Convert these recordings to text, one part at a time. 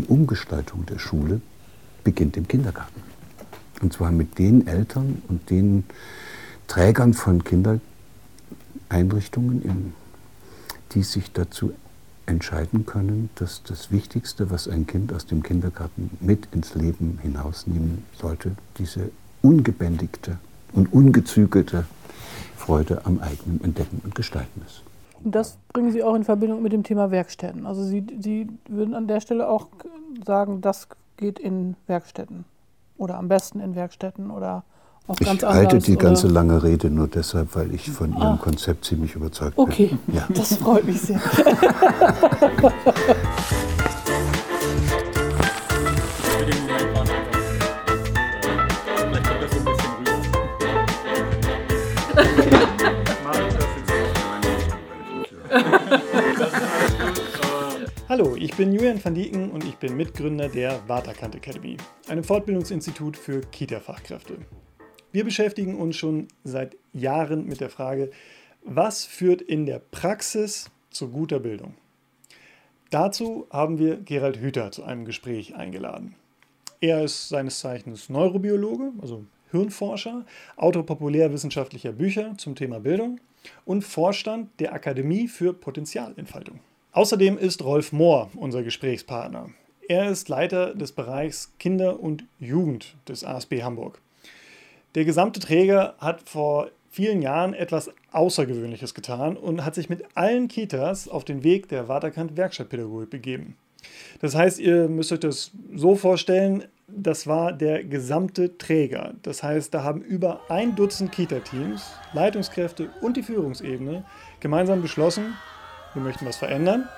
die Umgestaltung der Schule beginnt im Kindergarten. Und zwar mit den Eltern und den Trägern von Kindereinrichtungen, die sich dazu entscheiden können, dass das Wichtigste, was ein Kind aus dem Kindergarten mit ins Leben hinausnehmen sollte, diese ungebändigte und ungezügelte Freude am eigenen Entdecken und Gestalten ist. Das bringen Sie auch in Verbindung mit dem Thema Werkstätten. Also Sie, Sie würden an der Stelle auch sagen, das geht in Werkstätten oder am besten in Werkstätten oder auch ich ganz anders. Ich halte die oder? ganze lange Rede nur deshalb, weil ich von Ihrem ah. Konzept ziemlich überzeugt okay. bin. Okay, ja. das freut mich sehr. Hallo, ich bin Julian van Dieken und ich bin Mitgründer der Waterkant Academy, einem Fortbildungsinstitut für Kita-Fachkräfte. Wir beschäftigen uns schon seit Jahren mit der Frage, was führt in der Praxis zu guter Bildung? Dazu haben wir Gerald Hüther zu einem Gespräch eingeladen. Er ist seines Zeichens Neurobiologe, also Hirnforscher, Autor populärwissenschaftlicher Bücher zum Thema Bildung und Vorstand der Akademie für Potenzialentfaltung. Außerdem ist Rolf Mohr unser Gesprächspartner. Er ist Leiter des Bereichs Kinder und Jugend des ASB Hamburg. Der gesamte Träger hat vor vielen Jahren etwas Außergewöhnliches getan und hat sich mit allen Kitas auf den Weg der Waterkant Werkstattpädagogik begeben. Das heißt, ihr müsst euch das so vorstellen, das war der gesamte Träger. Das heißt, da haben über ein Dutzend Kita-Teams, Leitungskräfte und die Führungsebene gemeinsam beschlossen, wir möchten was verändern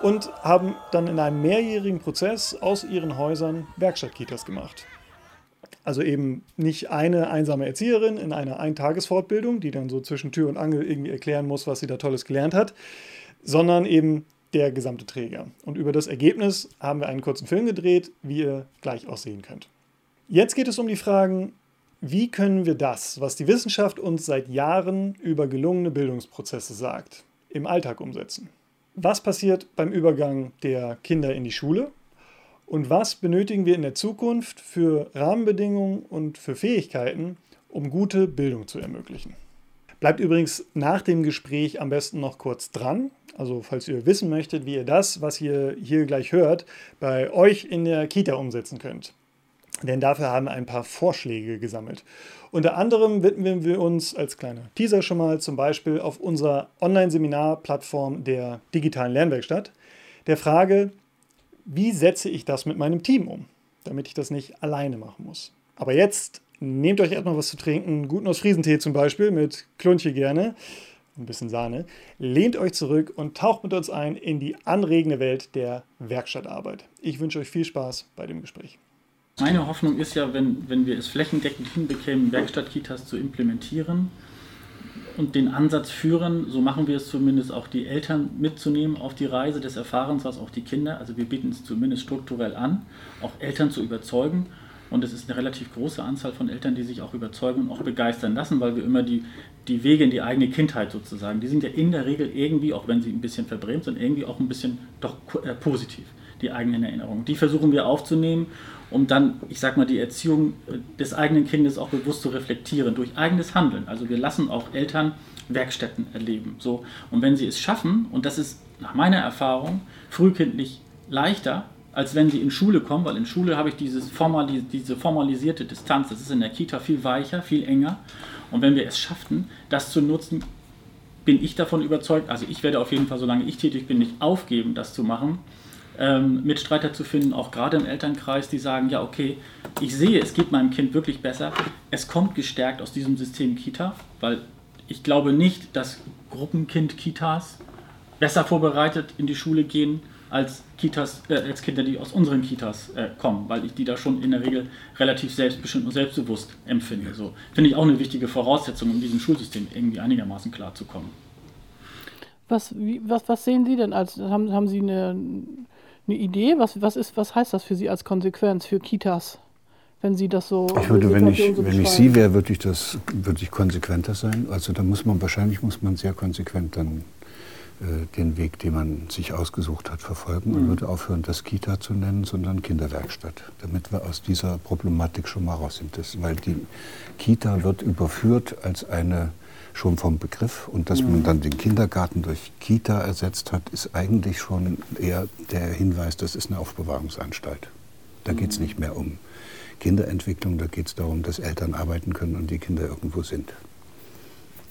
und haben dann in einem mehrjährigen Prozess aus ihren Häusern Werkstattkitas gemacht. Also eben nicht eine einsame Erzieherin in einer Eintagesfortbildung, die dann so zwischen Tür und Angel irgendwie erklären muss, was sie da Tolles gelernt hat, sondern eben der gesamte Träger. Und über das Ergebnis haben wir einen kurzen Film gedreht, wie ihr gleich auch sehen könnt. Jetzt geht es um die Fragen, wie können wir das, was die Wissenschaft uns seit Jahren über gelungene Bildungsprozesse sagt, im Alltag umsetzen. Was passiert beim Übergang der Kinder in die Schule? Und was benötigen wir in der Zukunft für Rahmenbedingungen und für Fähigkeiten, um gute Bildung zu ermöglichen? Bleibt übrigens nach dem Gespräch am besten noch kurz dran. Also falls ihr wissen möchtet, wie ihr das, was ihr hier gleich hört, bei euch in der Kita umsetzen könnt. Denn dafür haben wir ein paar Vorschläge gesammelt. Unter anderem widmen wir uns als kleiner Teaser schon mal zum Beispiel auf unserer Online-Seminar-Plattform der digitalen Lernwerkstatt der Frage, wie setze ich das mit meinem Team um, damit ich das nicht alleine machen muss. Aber jetzt nehmt euch erstmal was zu trinken, guten Ostfriesentee zum Beispiel mit Klunche gerne, ein bisschen Sahne, lehnt euch zurück und taucht mit uns ein in die anregende Welt der Werkstattarbeit. Ich wünsche euch viel Spaß bei dem Gespräch. Meine Hoffnung ist ja, wenn, wenn wir es flächendeckend hinbekämen, Werkstattkitas zu implementieren und den Ansatz führen, so machen wir es zumindest auch die Eltern mitzunehmen auf die Reise des Erfahrens, was auch die Kinder. Also wir bieten es zumindest strukturell an, auch Eltern zu überzeugen. Und es ist eine relativ große Anzahl von Eltern, die sich auch überzeugen und auch begeistern lassen, weil wir immer die, die Wege in die eigene Kindheit sozusagen, die sind ja in der Regel irgendwie, auch wenn sie ein bisschen verbrämt sind, irgendwie auch ein bisschen doch äh, positiv, die eigenen Erinnerungen. Die versuchen wir aufzunehmen um dann, ich sag mal, die Erziehung äh, des eigenen Kindes auch bewusst zu reflektieren durch eigenes Handeln. Also wir lassen auch Eltern Werkstätten erleben. So. Und wenn sie es schaffen, und das ist nach meiner Erfahrung frühkindlich leichter, als wenn sie in Schule kommen, weil in Schule habe ich dieses formali diese formalisierte Distanz, das ist in der Kita viel weicher, viel enger. Und wenn wir es schaffen, das zu nutzen, bin ich davon überzeugt, also ich werde auf jeden Fall, solange ich tätig bin, nicht aufgeben, das zu machen, ähm, Mitstreiter zu finden, auch gerade im Elternkreis, die sagen, ja, okay, ich sehe, es geht meinem Kind wirklich besser. Es kommt gestärkt aus diesem System Kita, weil ich glaube nicht, dass Gruppenkind-Kitas besser vorbereitet in die Schule gehen als Kitas, äh, als Kinder, die aus unseren Kitas äh, kommen, weil ich die da schon in der Regel relativ selbstbestimmt und selbstbewusst empfinde. So finde ich auch eine wichtige Voraussetzung, um diesem Schulsystem irgendwie einigermaßen klar zu kommen. Was, wie, was, was sehen Sie denn als, haben, haben Sie eine, eine Idee? Was, was, ist, was heißt das für Sie als Konsequenz für Kitas? Wenn Sie das so. Ich würde, wenn ich, so wenn ich Sie wäre, würde ich das, würde ich konsequenter sein. Also da muss man wahrscheinlich muss man sehr konsequent dann äh, den Weg, den man sich ausgesucht hat, verfolgen und mhm. würde aufhören, das Kita zu nennen, sondern Kinderwerkstatt, damit wir aus dieser Problematik schon mal raus sind. Das, weil die Kita wird überführt als eine schon vom Begriff und dass man mhm. dann den Kindergarten durch Kita ersetzt hat, ist eigentlich schon eher der Hinweis, das ist eine Aufbewahrungsanstalt. Da geht es mhm. nicht mehr um Kinderentwicklung, da geht es darum, dass Eltern arbeiten können und die Kinder irgendwo sind.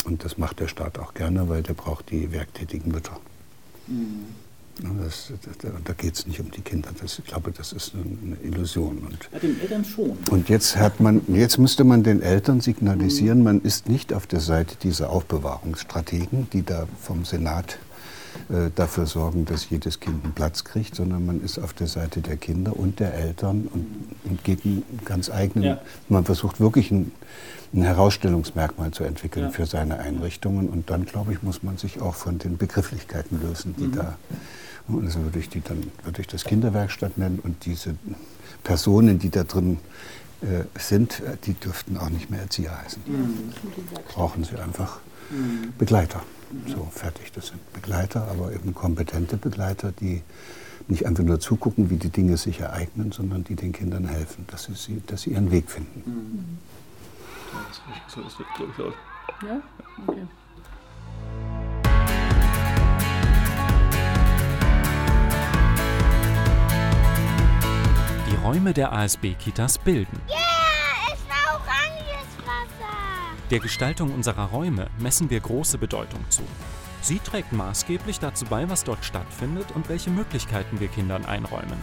Und das macht der Staat auch gerne, weil der braucht die werktätigen Mütter. Mhm. Das, das, da geht es nicht um die Kinder. Das, ich glaube, das ist eine Illusion. Und, ja, den Eltern schon. Und jetzt, hat man, jetzt müsste man den Eltern signalisieren, man ist nicht auf der Seite dieser Aufbewahrungsstrategen, die da vom Senat dafür sorgen, dass jedes Kind einen Platz kriegt, sondern man ist auf der Seite der Kinder und der Eltern und, und geht einen ganz eigenen. Ja. Man versucht wirklich ein, ein Herausstellungsmerkmal zu entwickeln ja. für seine Einrichtungen. Und dann, glaube ich, muss man sich auch von den Begrifflichkeiten lösen, die mhm. da. Also würde ich die dann würde ich das Kinderwerkstatt nennen und diese Personen, die da drin äh, sind, äh, die dürften auch nicht mehr Erzieher heißen. Mhm. Brauchen sie einfach mhm. Begleiter. So, fertig. Das sind Begleiter, aber eben kompetente Begleiter, die nicht einfach nur zugucken, wie die Dinge sich ereignen, sondern die den Kindern helfen, dass sie, dass sie ihren Weg finden. Mhm. So, das wird, glaube ich, laut. Ja? Okay. Die Räume der ASB-Kitas bilden. Yeah, Der Gestaltung unserer Räume messen wir große Bedeutung zu. Sie trägt maßgeblich dazu bei, was dort stattfindet und welche Möglichkeiten wir Kindern einräumen.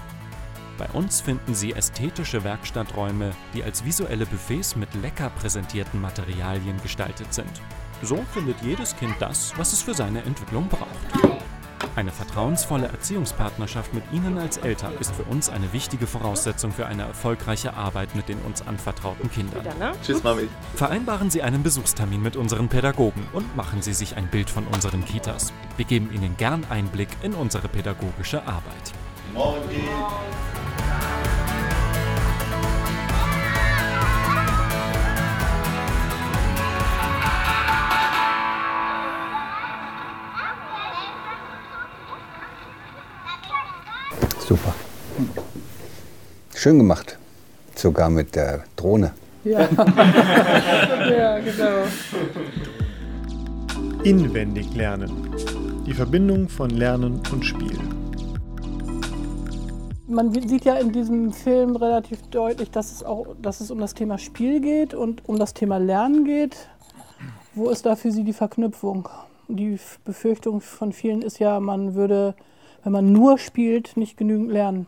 Bei uns finden Sie ästhetische Werkstatträume, die als visuelle Buffets mit lecker präsentierten Materialien gestaltet sind. So findet jedes Kind das, was es für seine Entwicklung braucht. Eine vertrauensvolle Erziehungspartnerschaft mit Ihnen als Eltern ist für uns eine wichtige Voraussetzung für eine erfolgreiche Arbeit mit den uns anvertrauten Kindern. Ne? Tschüss, Mami. Vereinbaren Sie einen Besuchstermin mit unseren Pädagogen und machen Sie sich ein Bild von unseren Kitas. Wir geben Ihnen gern Einblick in unsere pädagogische Arbeit. Morgen. Super. Schön gemacht. Sogar mit der Drohne. Ja, ja genau. Inwendig lernen. Die Verbindung von Lernen und Spiel. Man sieht ja in diesem Film relativ deutlich, dass es auch dass es um das Thema Spiel geht und um das Thema Lernen geht. Wo ist da für Sie die Verknüpfung? Die Befürchtung von vielen ist ja, man würde wenn man nur spielt, nicht genügend lernen.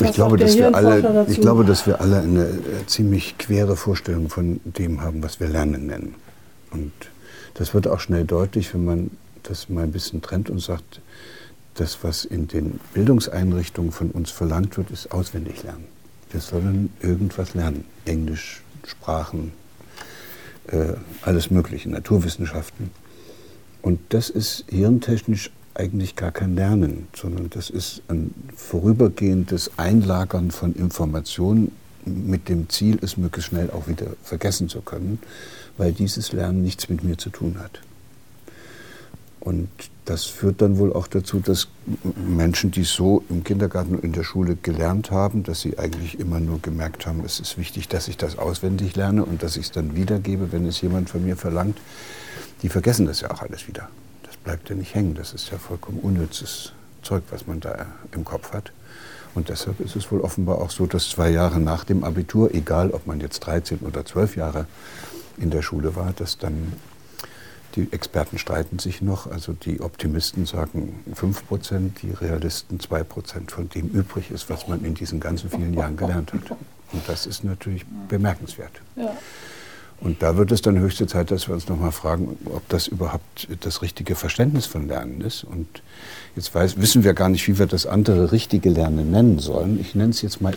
Ich glaube, dass wir alle, ich glaube, dass wir alle eine äh, ziemlich quere Vorstellung von dem haben, was wir Lernen nennen. Und das wird auch schnell deutlich, wenn man das mal ein bisschen trennt und sagt, das, was in den Bildungseinrichtungen von uns verlangt wird, ist auswendig lernen. Wir sollen irgendwas lernen. Englisch, Sprachen, äh, alles Mögliche, Naturwissenschaften. Und das ist hirntechnisch eigentlich gar kein Lernen, sondern das ist ein vorübergehendes Einlagern von Informationen mit dem Ziel, es möglichst schnell auch wieder vergessen zu können, weil dieses Lernen nichts mit mir zu tun hat. Und das führt dann wohl auch dazu, dass Menschen, die so im Kindergarten und in der Schule gelernt haben, dass sie eigentlich immer nur gemerkt haben, es ist wichtig, dass ich das auswendig lerne und dass ich es dann wiedergebe, wenn es jemand von mir verlangt, die vergessen das ja auch alles wieder bleibt ja nicht hängen. Das ist ja vollkommen unnützes Zeug, was man da im Kopf hat. Und deshalb ist es wohl offenbar auch so, dass zwei Jahre nach dem Abitur, egal ob man jetzt 13 oder 12 Jahre in der Schule war, dass dann die Experten streiten sich noch. Also die Optimisten sagen 5 Prozent, die Realisten 2 Prozent von dem übrig ist, was man in diesen ganzen vielen Jahren gelernt hat. Und das ist natürlich bemerkenswert. Ja. Und da wird es dann höchste Zeit, dass wir uns nochmal fragen, ob das überhaupt das richtige Verständnis von Lernen ist. Und jetzt weiß, wissen wir gar nicht, wie wir das andere richtige Lernen nennen sollen. Ich nenne es jetzt mal,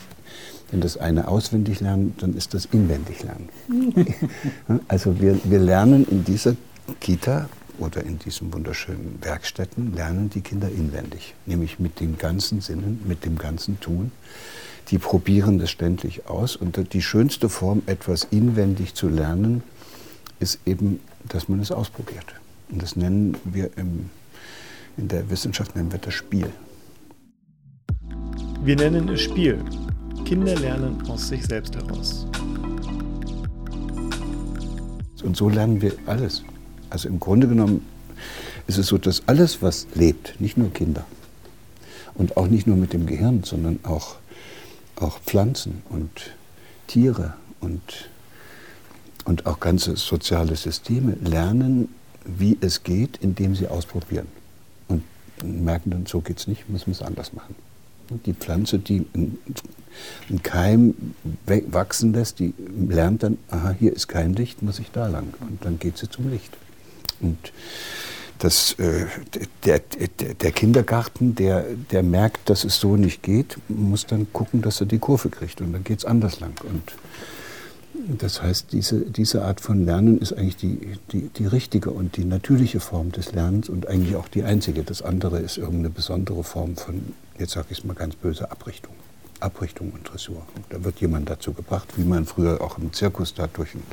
wenn das eine auswendig lernen, dann ist das inwendig lernen. also wir, wir lernen in dieser Kita oder in diesen wunderschönen Werkstätten, lernen die Kinder inwendig, nämlich mit den ganzen Sinnen, mit dem ganzen Tun die probieren das ständig aus. Und die schönste Form, etwas inwendig zu lernen, ist eben, dass man es ausprobiert. Und das nennen wir im, in der Wissenschaft nennen wir das Spiel. Wir nennen es Spiel. Kinder lernen aus sich selbst heraus. Und so lernen wir alles. Also im Grunde genommen ist es so, dass alles, was lebt, nicht nur Kinder und auch nicht nur mit dem Gehirn, sondern auch, auch Pflanzen und Tiere und, und auch ganze soziale Systeme lernen, wie es geht, indem sie ausprobieren. Und merken dann, so geht es nicht, müssen wir es anders machen. Die Pflanze, die einen Keim wachsen lässt, die lernt dann, aha, hier ist kein Licht, muss ich da lang. Und dann geht sie zum Licht. Und das, äh, der, der, der, Kindergarten, der, der merkt, dass es so nicht geht, muss dann gucken, dass er die Kurve kriegt. Und dann geht es anders lang. Und das heißt, diese, diese Art von Lernen ist eigentlich die, die, die richtige und die natürliche Form des Lernens und eigentlich auch die einzige. Das andere ist irgendeine besondere Form von, jetzt sage ich es mal ganz böse, Abrichtung. Abrichtung und Dressur. Da wird jemand dazu gebracht, wie man früher auch im Zirkus da durch einen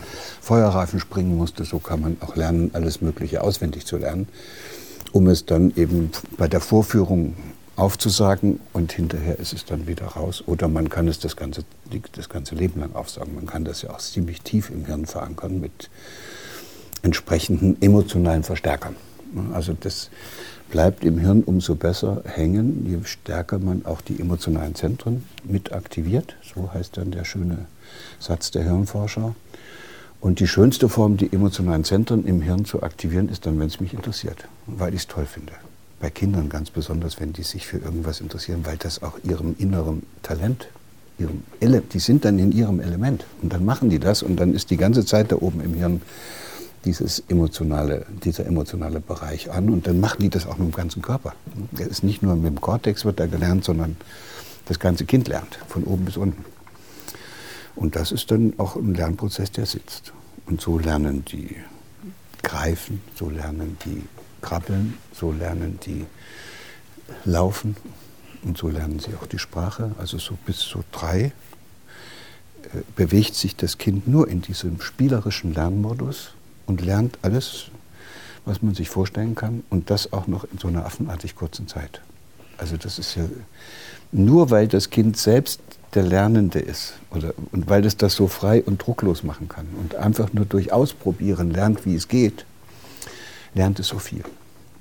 Feuerreifen springen musste, so kann man auch lernen, alles Mögliche auswendig zu lernen, um es dann eben bei der Vorführung aufzusagen und hinterher ist es dann wieder raus. Oder man kann es das ganze, das ganze Leben lang aufsagen. Man kann das ja auch ziemlich tief im Hirn verankern mit entsprechenden emotionalen Verstärkern. Also das bleibt im Hirn umso besser hängen, je stärker man auch die emotionalen Zentren mit aktiviert. So heißt dann der schöne Satz der Hirnforscher. Und die schönste Form, die emotionalen Zentren im Hirn zu aktivieren, ist dann, wenn es mich interessiert, weil ich es toll finde. Bei Kindern ganz besonders, wenn die sich für irgendwas interessieren, weil das auch ihrem inneren Talent, ihrem Ele die sind dann in ihrem Element. Und dann machen die das und dann ist die ganze Zeit da oben im Hirn dieses emotionale, dieser emotionale Bereich an und dann machen die das auch mit dem ganzen Körper. Das ist nicht nur mit dem Kortex wird da gelernt, sondern das ganze Kind lernt, von oben bis unten. Und das ist dann auch ein Lernprozess, der sitzt. Und so lernen die greifen, so lernen die krabbeln, so lernen die laufen und so lernen sie auch die Sprache. Also so bis so drei äh, bewegt sich das Kind nur in diesem spielerischen Lernmodus und lernt alles, was man sich vorstellen kann und das auch noch in so einer affenartig kurzen Zeit. Also das ist ja nur weil das Kind selbst der Lernende ist oder, und weil es das so frei und drucklos machen kann und einfach nur durch Ausprobieren lernt, wie es geht, lernt es so viel.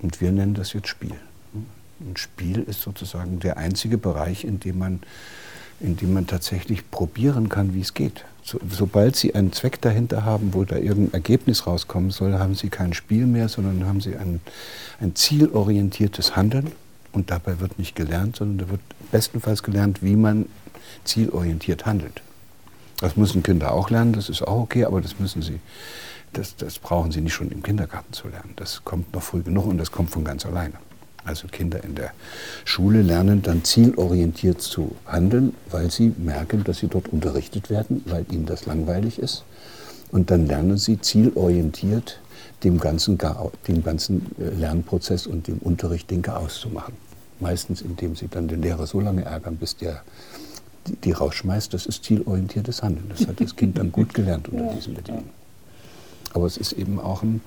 Und wir nennen das jetzt Spiel. Ein Spiel ist sozusagen der einzige Bereich, in dem man, in dem man tatsächlich probieren kann, wie es geht. So, sobald Sie einen Zweck dahinter haben, wo da irgendein Ergebnis rauskommen soll, haben Sie kein Spiel mehr, sondern haben Sie ein, ein zielorientiertes Handeln. Und dabei wird nicht gelernt, sondern da wird bestenfalls gelernt, wie man zielorientiert handelt. Das müssen Kinder auch lernen, das ist auch okay, aber das müssen sie, das, das brauchen sie nicht schon im Kindergarten zu lernen. Das kommt noch früh genug und das kommt von ganz alleine. Also Kinder in der Schule lernen dann zielorientiert zu handeln, weil sie merken, dass sie dort unterrichtet werden, weil ihnen das langweilig ist. Und dann lernen sie zielorientiert dem ganzen, dem ganzen äh, Lernprozess und dem Unterricht den Chaos zu machen. Meistens indem sie dann den Lehrer so lange ärgern, bis der die, die rausschmeißt. Das ist zielorientiertes Handeln. Das hat das Kind dann gut gelernt unter diesen Bedingungen. Aber es ist eben auch ein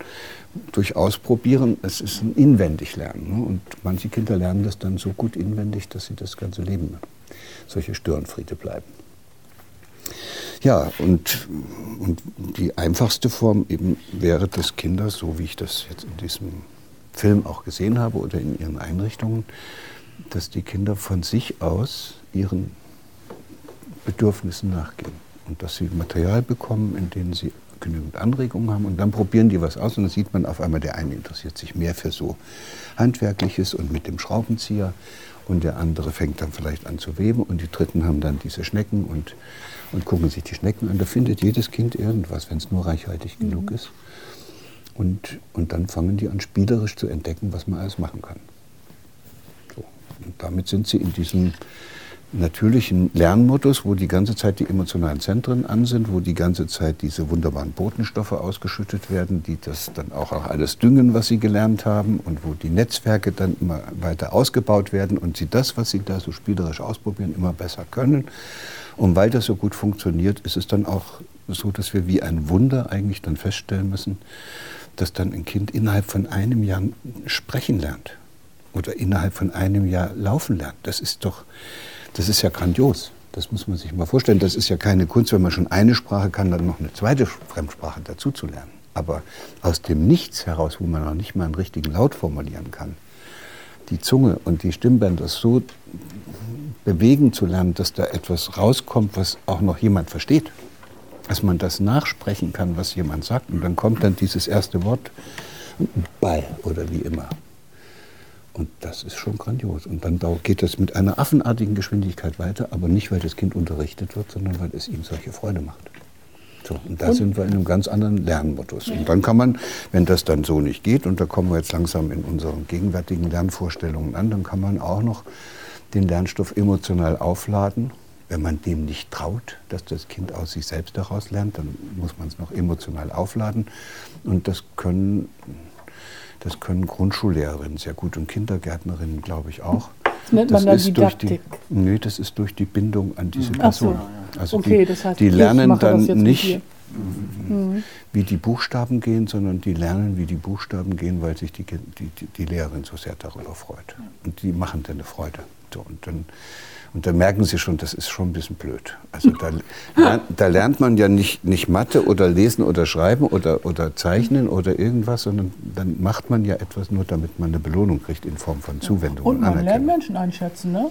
durchaus probieren, es ist ein inwendig Lernen. Ne? Und manche Kinder lernen das dann so gut inwendig, dass sie das ganze Leben solche Störenfriede bleiben. Ja, und, und die einfachste Form eben wäre, dass Kinder, so wie ich das jetzt in diesem Film auch gesehen habe oder in ihren Einrichtungen, dass die Kinder von sich aus ihren Bedürfnissen nachgehen und dass sie Material bekommen, in dem sie genügend Anregungen haben und dann probieren die was aus und dann sieht man auf einmal, der eine interessiert sich mehr für so Handwerkliches und mit dem Schraubenzieher und der andere fängt dann vielleicht an zu weben und die Dritten haben dann diese Schnecken und, und gucken sich die Schnecken an. Da findet jedes Kind irgendwas, wenn es nur reichhaltig mhm. genug ist. Und, und dann fangen die an, spielerisch zu entdecken, was man alles machen kann. So. Und damit sind sie in diesem natürlichen Lernmodus, wo die ganze Zeit die emotionalen Zentren an sind, wo die ganze Zeit diese wunderbaren Botenstoffe ausgeschüttet werden, die das dann auch, alles düngen, was sie gelernt haben und wo die Netzwerke dann immer weiter ausgebaut werden und sie das, was sie da so spielerisch ausprobieren, immer besser können. Und weil das so gut funktioniert, ist es dann auch so, dass wir wie ein Wunder eigentlich dann feststellen müssen, dass dann ein Kind innerhalb von einem Jahr sprechen lernt oder innerhalb von einem Jahr laufen lernt. Das ist doch, das ist ja grandios. Das muss man sich mal vorstellen. Das ist ja keine Kunst, wenn man schon eine Sprache kann, dann noch eine zweite Fremdsprache dazu zu lernen. Aber aus dem Nichts heraus, wo man noch nicht mal einen richtigen Laut formulieren kann, die Zunge und die Stimmbänder so bewegen zu lernen, dass da etwas rauskommt, was auch noch jemand versteht. Dass man das nachsprechen kann, was jemand sagt. Und dann kommt dann dieses erste Wort bei oder wie immer. Und das ist schon grandios. Und dann geht das mit einer affenartigen Geschwindigkeit weiter, aber nicht, weil das Kind unterrichtet wird, sondern weil es ihm solche Freude macht. So, und da und? sind wir in einem ganz anderen Lernmodus. Und dann kann man, wenn das dann so nicht geht, und da kommen wir jetzt langsam in unseren gegenwärtigen Lernvorstellungen an, dann kann man auch noch den Lernstoff emotional aufladen. Wenn man dem nicht traut, dass das Kind aus sich selbst heraus lernt, dann muss man es noch emotional aufladen. Und das können das können Grundschullehrerinnen sehr gut und Kindergärtnerinnen, glaube ich, auch. Das nennt man das dann Didaktik. Die, nee, das ist durch die Bindung an diese Person. So. Also okay, die, das heißt, die lernen dann nicht, mhm. wie die Buchstaben gehen, sondern die lernen, wie die Buchstaben gehen, weil sich die, die, die Lehrerin so sehr darüber freut. Und die machen dann eine Freude. So, und dann und da merken Sie schon, das ist schon ein bisschen blöd. Also da, da lernt man ja nicht, nicht Mathe oder Lesen oder Schreiben oder, oder Zeichnen oder irgendwas, sondern dann macht man ja etwas nur, damit man eine Belohnung kriegt in Form von Zuwendung. Und man lernt Menschen einschätzen, ne?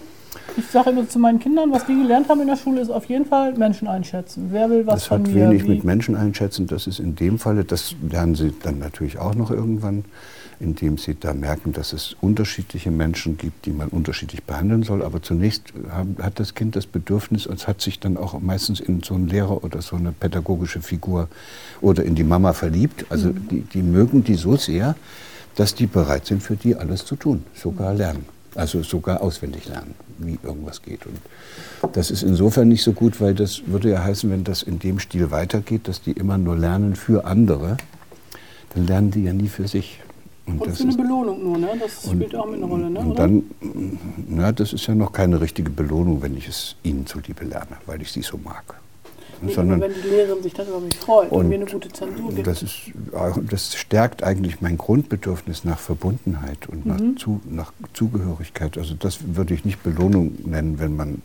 Ich sage immer zu meinen Kindern, was die gelernt haben in der Schule, ist auf jeden Fall Menschen einschätzen. Wer will was das von mir? Das hat wenig mit Menschen einschätzen. Das ist in dem Falle, das lernen sie dann natürlich auch noch irgendwann indem sie da merken, dass es unterschiedliche Menschen gibt, die man unterschiedlich behandeln soll. Aber zunächst hat das Kind das Bedürfnis, und hat sich dann auch meistens in so einen Lehrer oder so eine pädagogische Figur oder in die Mama verliebt. Also mhm. die, die mögen die so sehr, dass die bereit sind, für die alles zu tun, sogar lernen. Also sogar auswendig lernen, wie irgendwas geht. Und das ist insofern nicht so gut, weil das würde ja heißen, wenn das in dem Stil weitergeht, dass die immer nur lernen für andere, dann lernen die ja nie für sich. Und, und für eine Belohnung nur, ne? Das und, spielt auch mit eine Rolle, ne? Und dann, na, das ist ja noch keine richtige Belohnung, wenn ich es Ihnen zuliebe lerne, weil ich Sie so mag. Nee, Sondern, wenn die Lehrerin sich darüber mich freut und, und, mir eine gute Zensur gibt. Das, ist, das stärkt eigentlich mein Grundbedürfnis nach Verbundenheit und mhm. nach, zu, nach Zugehörigkeit. Also das würde ich nicht Belohnung nennen, wenn man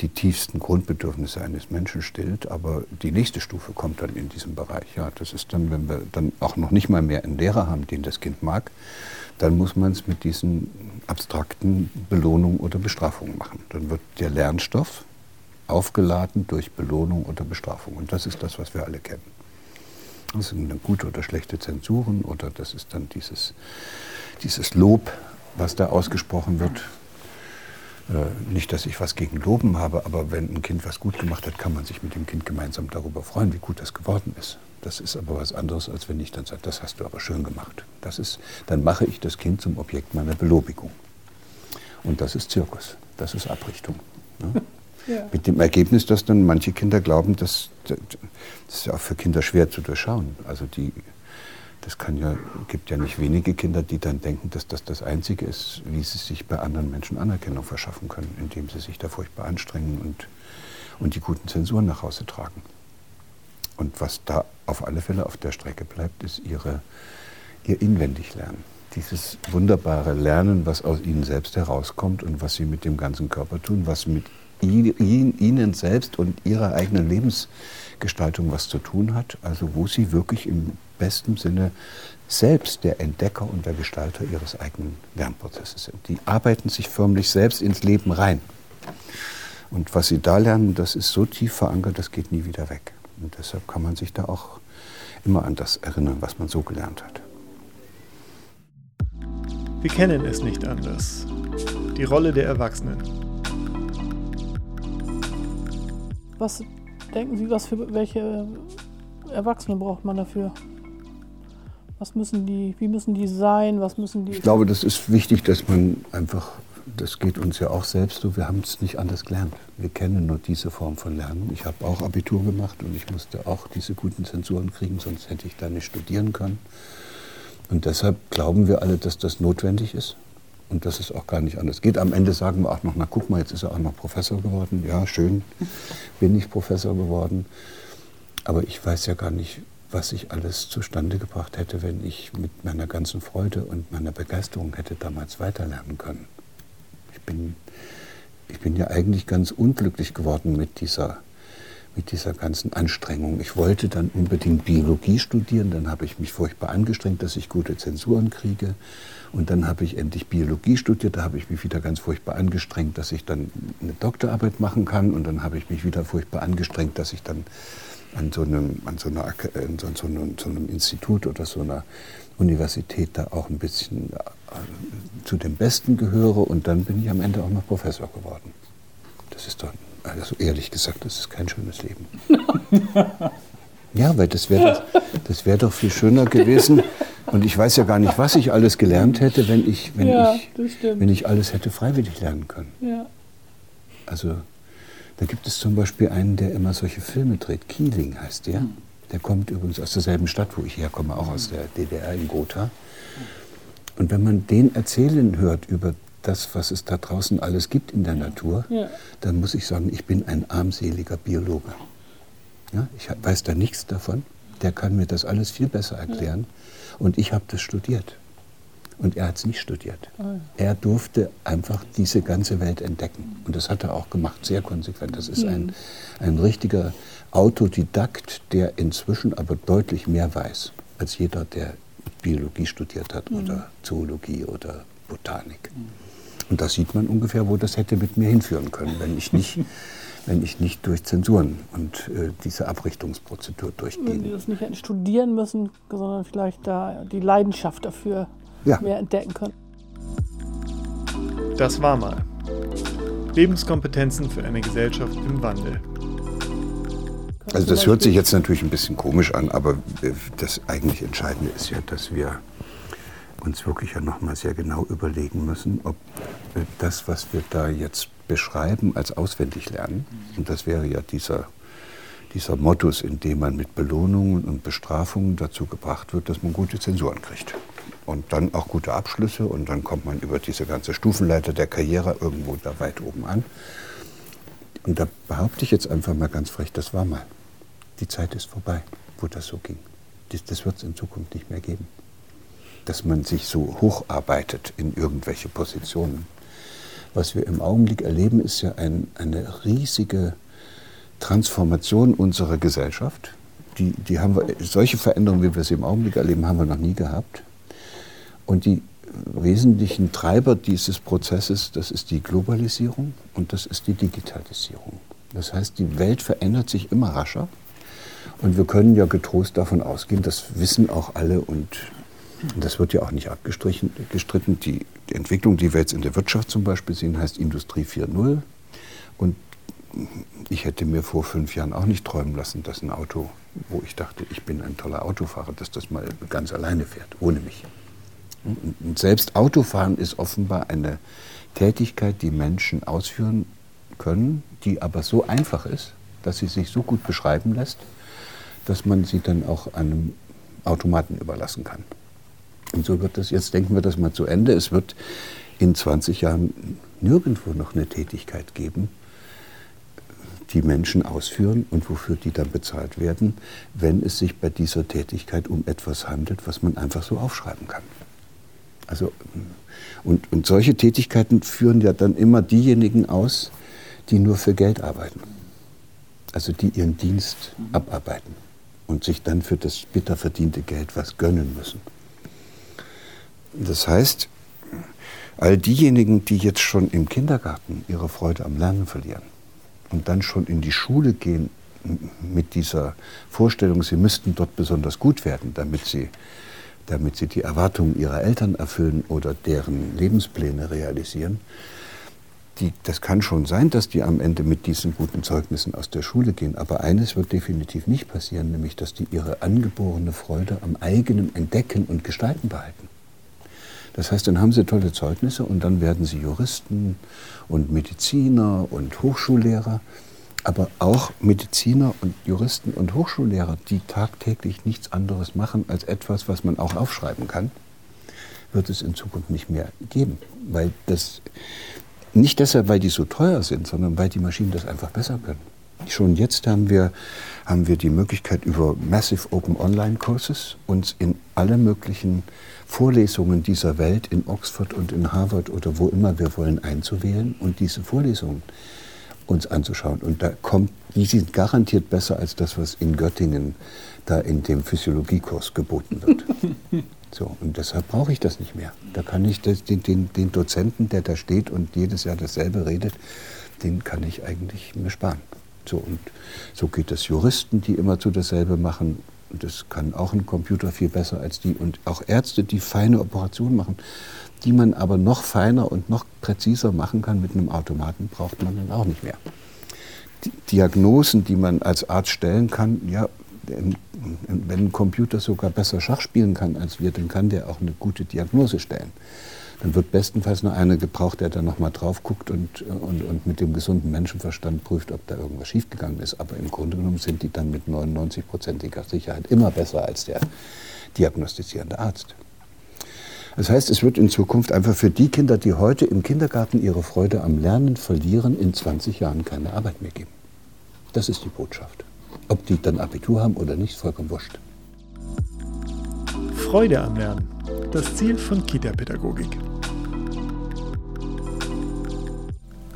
die tiefsten Grundbedürfnisse eines Menschen stillt. Aber die nächste Stufe kommt dann in diesem Bereich. Ja, das ist dann, wenn wir dann auch noch nicht mal mehr einen Lehrer haben, den das Kind mag, dann muss man es mit diesen abstrakten Belohnungen oder Bestrafungen machen. Dann wird der Lernstoff aufgeladen durch Belohnung oder Bestrafung. Und das ist das, was wir alle kennen. Das sind dann gute oder schlechte Zensuren oder das ist dann dieses, dieses Lob, was da ausgesprochen wird nicht, dass ich was gegen Loben habe, aber wenn ein Kind was gut gemacht hat, kann man sich mit dem Kind gemeinsam darüber freuen, wie gut das geworden ist. Das ist aber was anderes, als wenn ich dann sage, das hast du aber schön gemacht. Das ist, dann mache ich das Kind zum Objekt meiner Belobigung. Und das ist Zirkus, das ist Abrichtung. Ne? Ja. Mit dem Ergebnis, dass dann manche Kinder glauben, dass, das ist ja auch für Kinder schwer zu durchschauen. Also die das kann ja, gibt ja nicht wenige Kinder, die dann denken, dass das das Einzige ist, wie sie sich bei anderen Menschen Anerkennung verschaffen können, indem sie sich da furchtbar anstrengen und, und die guten Zensuren nach Hause tragen. Und was da auf alle Fälle auf der Strecke bleibt, ist ihre, ihr Inwendiglernen. Dieses wunderbare Lernen, was aus ihnen selbst herauskommt und was sie mit dem ganzen Körper tun, was mit ihnen selbst und ihrer eigenen Lebensgestaltung was zu tun hat. Also wo sie wirklich im besten Sinne selbst der Entdecker und der Gestalter ihres eigenen Lernprozesses sind. Die arbeiten sich förmlich selbst ins Leben rein. Und was sie da lernen, das ist so tief verankert, das geht nie wieder weg. Und deshalb kann man sich da auch immer an das erinnern, was man so gelernt hat. Wir kennen es nicht anders. Die Rolle der Erwachsenen. Was denken Sie, was für welche Erwachsene braucht man dafür? Was müssen die, wie müssen die sein? Was müssen die? Ich glaube, das ist wichtig, dass man einfach, das geht uns ja auch selbst so, wir haben es nicht anders gelernt. Wir kennen nur diese Form von Lernen. Ich habe auch Abitur gemacht und ich musste auch diese guten Zensuren kriegen, sonst hätte ich da nicht studieren können. Und deshalb glauben wir alle, dass das notwendig ist und dass es auch gar nicht anders geht. Am Ende sagen wir auch noch, na guck mal, jetzt ist er auch noch Professor geworden. Ja, schön, bin ich Professor geworden. Aber ich weiß ja gar nicht, was ich alles zustande gebracht hätte, wenn ich mit meiner ganzen Freude und meiner Begeisterung hätte damals weiterlernen können. Ich bin, ich bin ja eigentlich ganz unglücklich geworden mit dieser, mit dieser ganzen Anstrengung. Ich wollte dann unbedingt Biologie studieren, dann habe ich mich furchtbar angestrengt, dass ich gute Zensuren kriege. Und dann habe ich endlich Biologie studiert, da habe ich mich wieder ganz furchtbar angestrengt, dass ich dann eine Doktorarbeit machen kann. Und dann habe ich mich wieder furchtbar angestrengt, dass ich dann an so einem, an so, einer, an so, so, einem, so einem Institut oder so einer Universität da auch ein bisschen äh, zu den Besten gehöre und dann bin ich am Ende auch noch Professor geworden. Das ist doch, also ehrlich gesagt, das ist kein schönes Leben. ja, weil das wäre das wär doch viel schöner gewesen. Und ich weiß ja gar nicht, was ich alles gelernt hätte, wenn ich, wenn Ja, ich, das wenn ich alles hätte freiwillig lernen können. Ja. Also da gibt es zum Beispiel einen, der immer solche Filme dreht. Kieling heißt der. Der kommt übrigens aus derselben Stadt, wo ich herkomme, auch aus der DDR in Gotha. Und wenn man den erzählen hört über das, was es da draußen alles gibt in der Natur, Ja. dann muss ich sagen, ich bin ein armseliger Biologe. Ja, ich weiß da nichts davon. Der kann mir das alles viel besser erklären. Und ich habe das studiert. Und er hat es nicht studiert. Er durfte einfach diese ganze Welt entdecken. Und das hat er auch gemacht, sehr konsequent. Das ist ein, ein richtiger Autodidakt, der inzwischen aber deutlich mehr weiß als jeder, der Biologie studiert hat oder Zoologie oder Botanik. Und da sieht man ungefähr, wo das hätte mit mir hinführen können, wenn ich nicht, wenn ich nicht durch Zensuren und äh, diese Abrichtungsprozedur Wenn die durchgehe. das nicht hätten studieren müssen, sondern vielleicht da die Leidenschaft dafür Ja. mehr entdecken können. Das war mal. Lebenskompetenzen für eine Gesellschaft im Wandel. Also das hört sich jetzt natürlich ein bisschen komisch an, aber äh, das eigentlich Entscheidende ist ja, dass wir uns wirklich ja nochmal sehr genau überlegen müssen, ob äh, das, was wir da jetzt beschreiben als auswendig lernen, und das wäre ja dieser, dieser Modus, in dem man mit Belohnungen und Bestrafungen dazu gebracht wird, dass man gute Zensuren kriegt. Und dann auch gute Abschlüsse und dann kommt man über diese ganze Stufenleiter der Karriere irgendwo da weit oben an. Und da behaupte ich jetzt einfach mal ganz frech, das war mal. Die Zeit ist vorbei, wo das so ging. Das, das wird es in Zukunft nicht mehr geben. Dass man sich so hocharbeitet in irgendwelche Positionen. Was wir im Augenblick erleben, ist ja ein, eine riesige Transformation unserer Gesellschaft. Die, die haben wir, solche Veränderungen, wie wir sie im Augenblick erleben, haben wir noch nie gehabt. Und die wesentlichen Treiber dieses Prozesses, das ist die Globalisierung und das ist die Digitalisierung. Das heißt, die Welt verändert sich immer rascher und wir können ja getrost davon ausgehen, das wissen auch alle und das wird ja auch nicht abgestritten. gestritten. Die, die Entwicklung, die wir jetzt in der Wirtschaft zum Beispiel sehen, heißt Industrie 4.0 und ich hätte mir vor fünf Jahren auch nicht träumen lassen, dass ein Auto, wo ich dachte, ich bin ein toller Autofahrer, dass das mal ganz alleine fährt, ohne mich. Und selbst Autofahren ist offenbar eine Tätigkeit, die Menschen ausführen können, die aber so einfach ist, dass sie sich so gut beschreiben lässt, dass man sie dann auch einem Automaten überlassen kann. Und so wird das, jetzt denken wir das mal zu Ende, es wird in 20 Jahren nirgendwo noch eine Tätigkeit geben, die Menschen ausführen und wofür die dann bezahlt werden, wenn es sich bei dieser Tätigkeit um etwas handelt, was man einfach so aufschreiben kann. Also, und, und solche Tätigkeiten führen ja dann immer diejenigen aus, die nur für Geld arbeiten. Also die ihren Dienst abarbeiten und sich dann für das bitter verdiente Geld was gönnen müssen. Das heißt, all diejenigen, die jetzt schon im Kindergarten ihre Freude am Lernen verlieren und dann schon in die Schule gehen mit dieser Vorstellung, sie müssten dort besonders gut werden, damit sie, damit sie die Erwartungen ihrer Eltern erfüllen oder deren Lebenspläne realisieren, die, das kann schon sein, dass die am Ende mit diesen guten Zeugnissen aus der Schule gehen. Aber eines wird definitiv nicht passieren, nämlich dass die ihre angeborene Freude am eigenen Entdecken und Gestalten behalten. Das heißt, dann haben sie tolle Zeugnisse und dann werden sie Juristen und Mediziner und Hochschullehrer. Aber auch Mediziner und Juristen und Hochschullehrer, die tagtäglich nichts anderes machen als etwas, was man auch aufschreiben kann, wird es in Zukunft nicht mehr geben. Weil das, nicht deshalb, weil die so teuer sind, sondern weil die Maschinen das einfach besser können. Schon jetzt haben wir, haben wir die Möglichkeit, über Massive Open Online Courses uns in alle möglichen Vorlesungen dieser Welt in Oxford und in Harvard oder wo immer wir wollen einzuwählen und diese Vorlesungen uns anzuschauen. Und da kommt, die sind garantiert besser als das, was in Göttingen da in dem Physiologiekurs geboten wird. So, und deshalb brauche ich das nicht mehr. Da kann ich das, den, den, den Dozenten, der da steht und jedes Jahr dasselbe redet, den kann ich eigentlich mir sparen. So, und so geht es Juristen, die immer zu dasselbe machen. Das kann auch ein Computer viel besser als die. Und auch Ärzte, die feine Operationen machen, die man aber noch feiner und noch präziser machen kann mit einem Automaten, braucht man dann auch nicht mehr. Die Diagnosen, die man als Arzt stellen kann, ja, wenn ein Computer sogar besser Schach spielen kann als wir, dann kann der auch eine gute Diagnose stellen. Dann wird bestenfalls nur einer gebraucht, der dann nochmal drauf guckt und, und, und mit dem gesunden Menschenverstand prüft, ob da irgendwas schiefgegangen ist. Aber im Grunde genommen sind die dann mit 99-prozentiger Sicherheit immer besser als der diagnostizierende Arzt. Das heißt, es wird in Zukunft einfach für die Kinder, die heute im Kindergarten ihre Freude am Lernen verlieren, in 20 Jahren keine Arbeit mehr geben. Das ist die Botschaft. Ob die dann Abitur haben oder nicht, vollkommen wurscht. Freude am Lernen. Das Ziel von Kita-Pädagogik.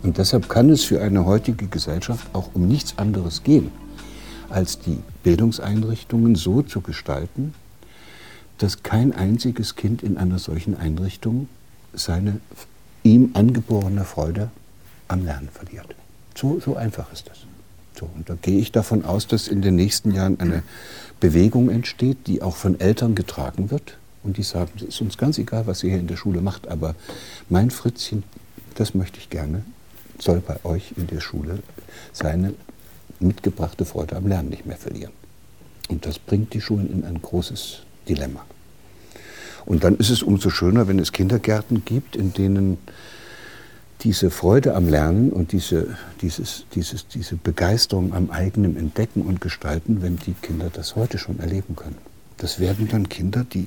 Und deshalb kann es für eine heutige Gesellschaft auch um nichts anderes gehen, als die Bildungseinrichtungen so zu gestalten, dass kein einziges Kind in einer solchen Einrichtung seine ihm angeborene Freude am Lernen verliert. So, so einfach ist das. So, und da gehe ich davon aus, dass in den nächsten Jahren eine Bewegung entsteht, die auch von Eltern getragen wird und die sagen, es ist uns ganz egal, was ihr hier in der Schule macht, aber mein Fritzchen, das möchte ich gerne, soll bei euch in der Schule seine mitgebrachte Freude am Lernen nicht mehr verlieren. Und das bringt die Schulen in ein großes Dilemma. Und dann ist es umso schöner, wenn es Kindergärten gibt, in denen diese Freude am Lernen und diese, dieses, dieses, diese Begeisterung am eigenen Entdecken und Gestalten, wenn die Kinder das heute schon erleben können. Das werden dann Kinder, die,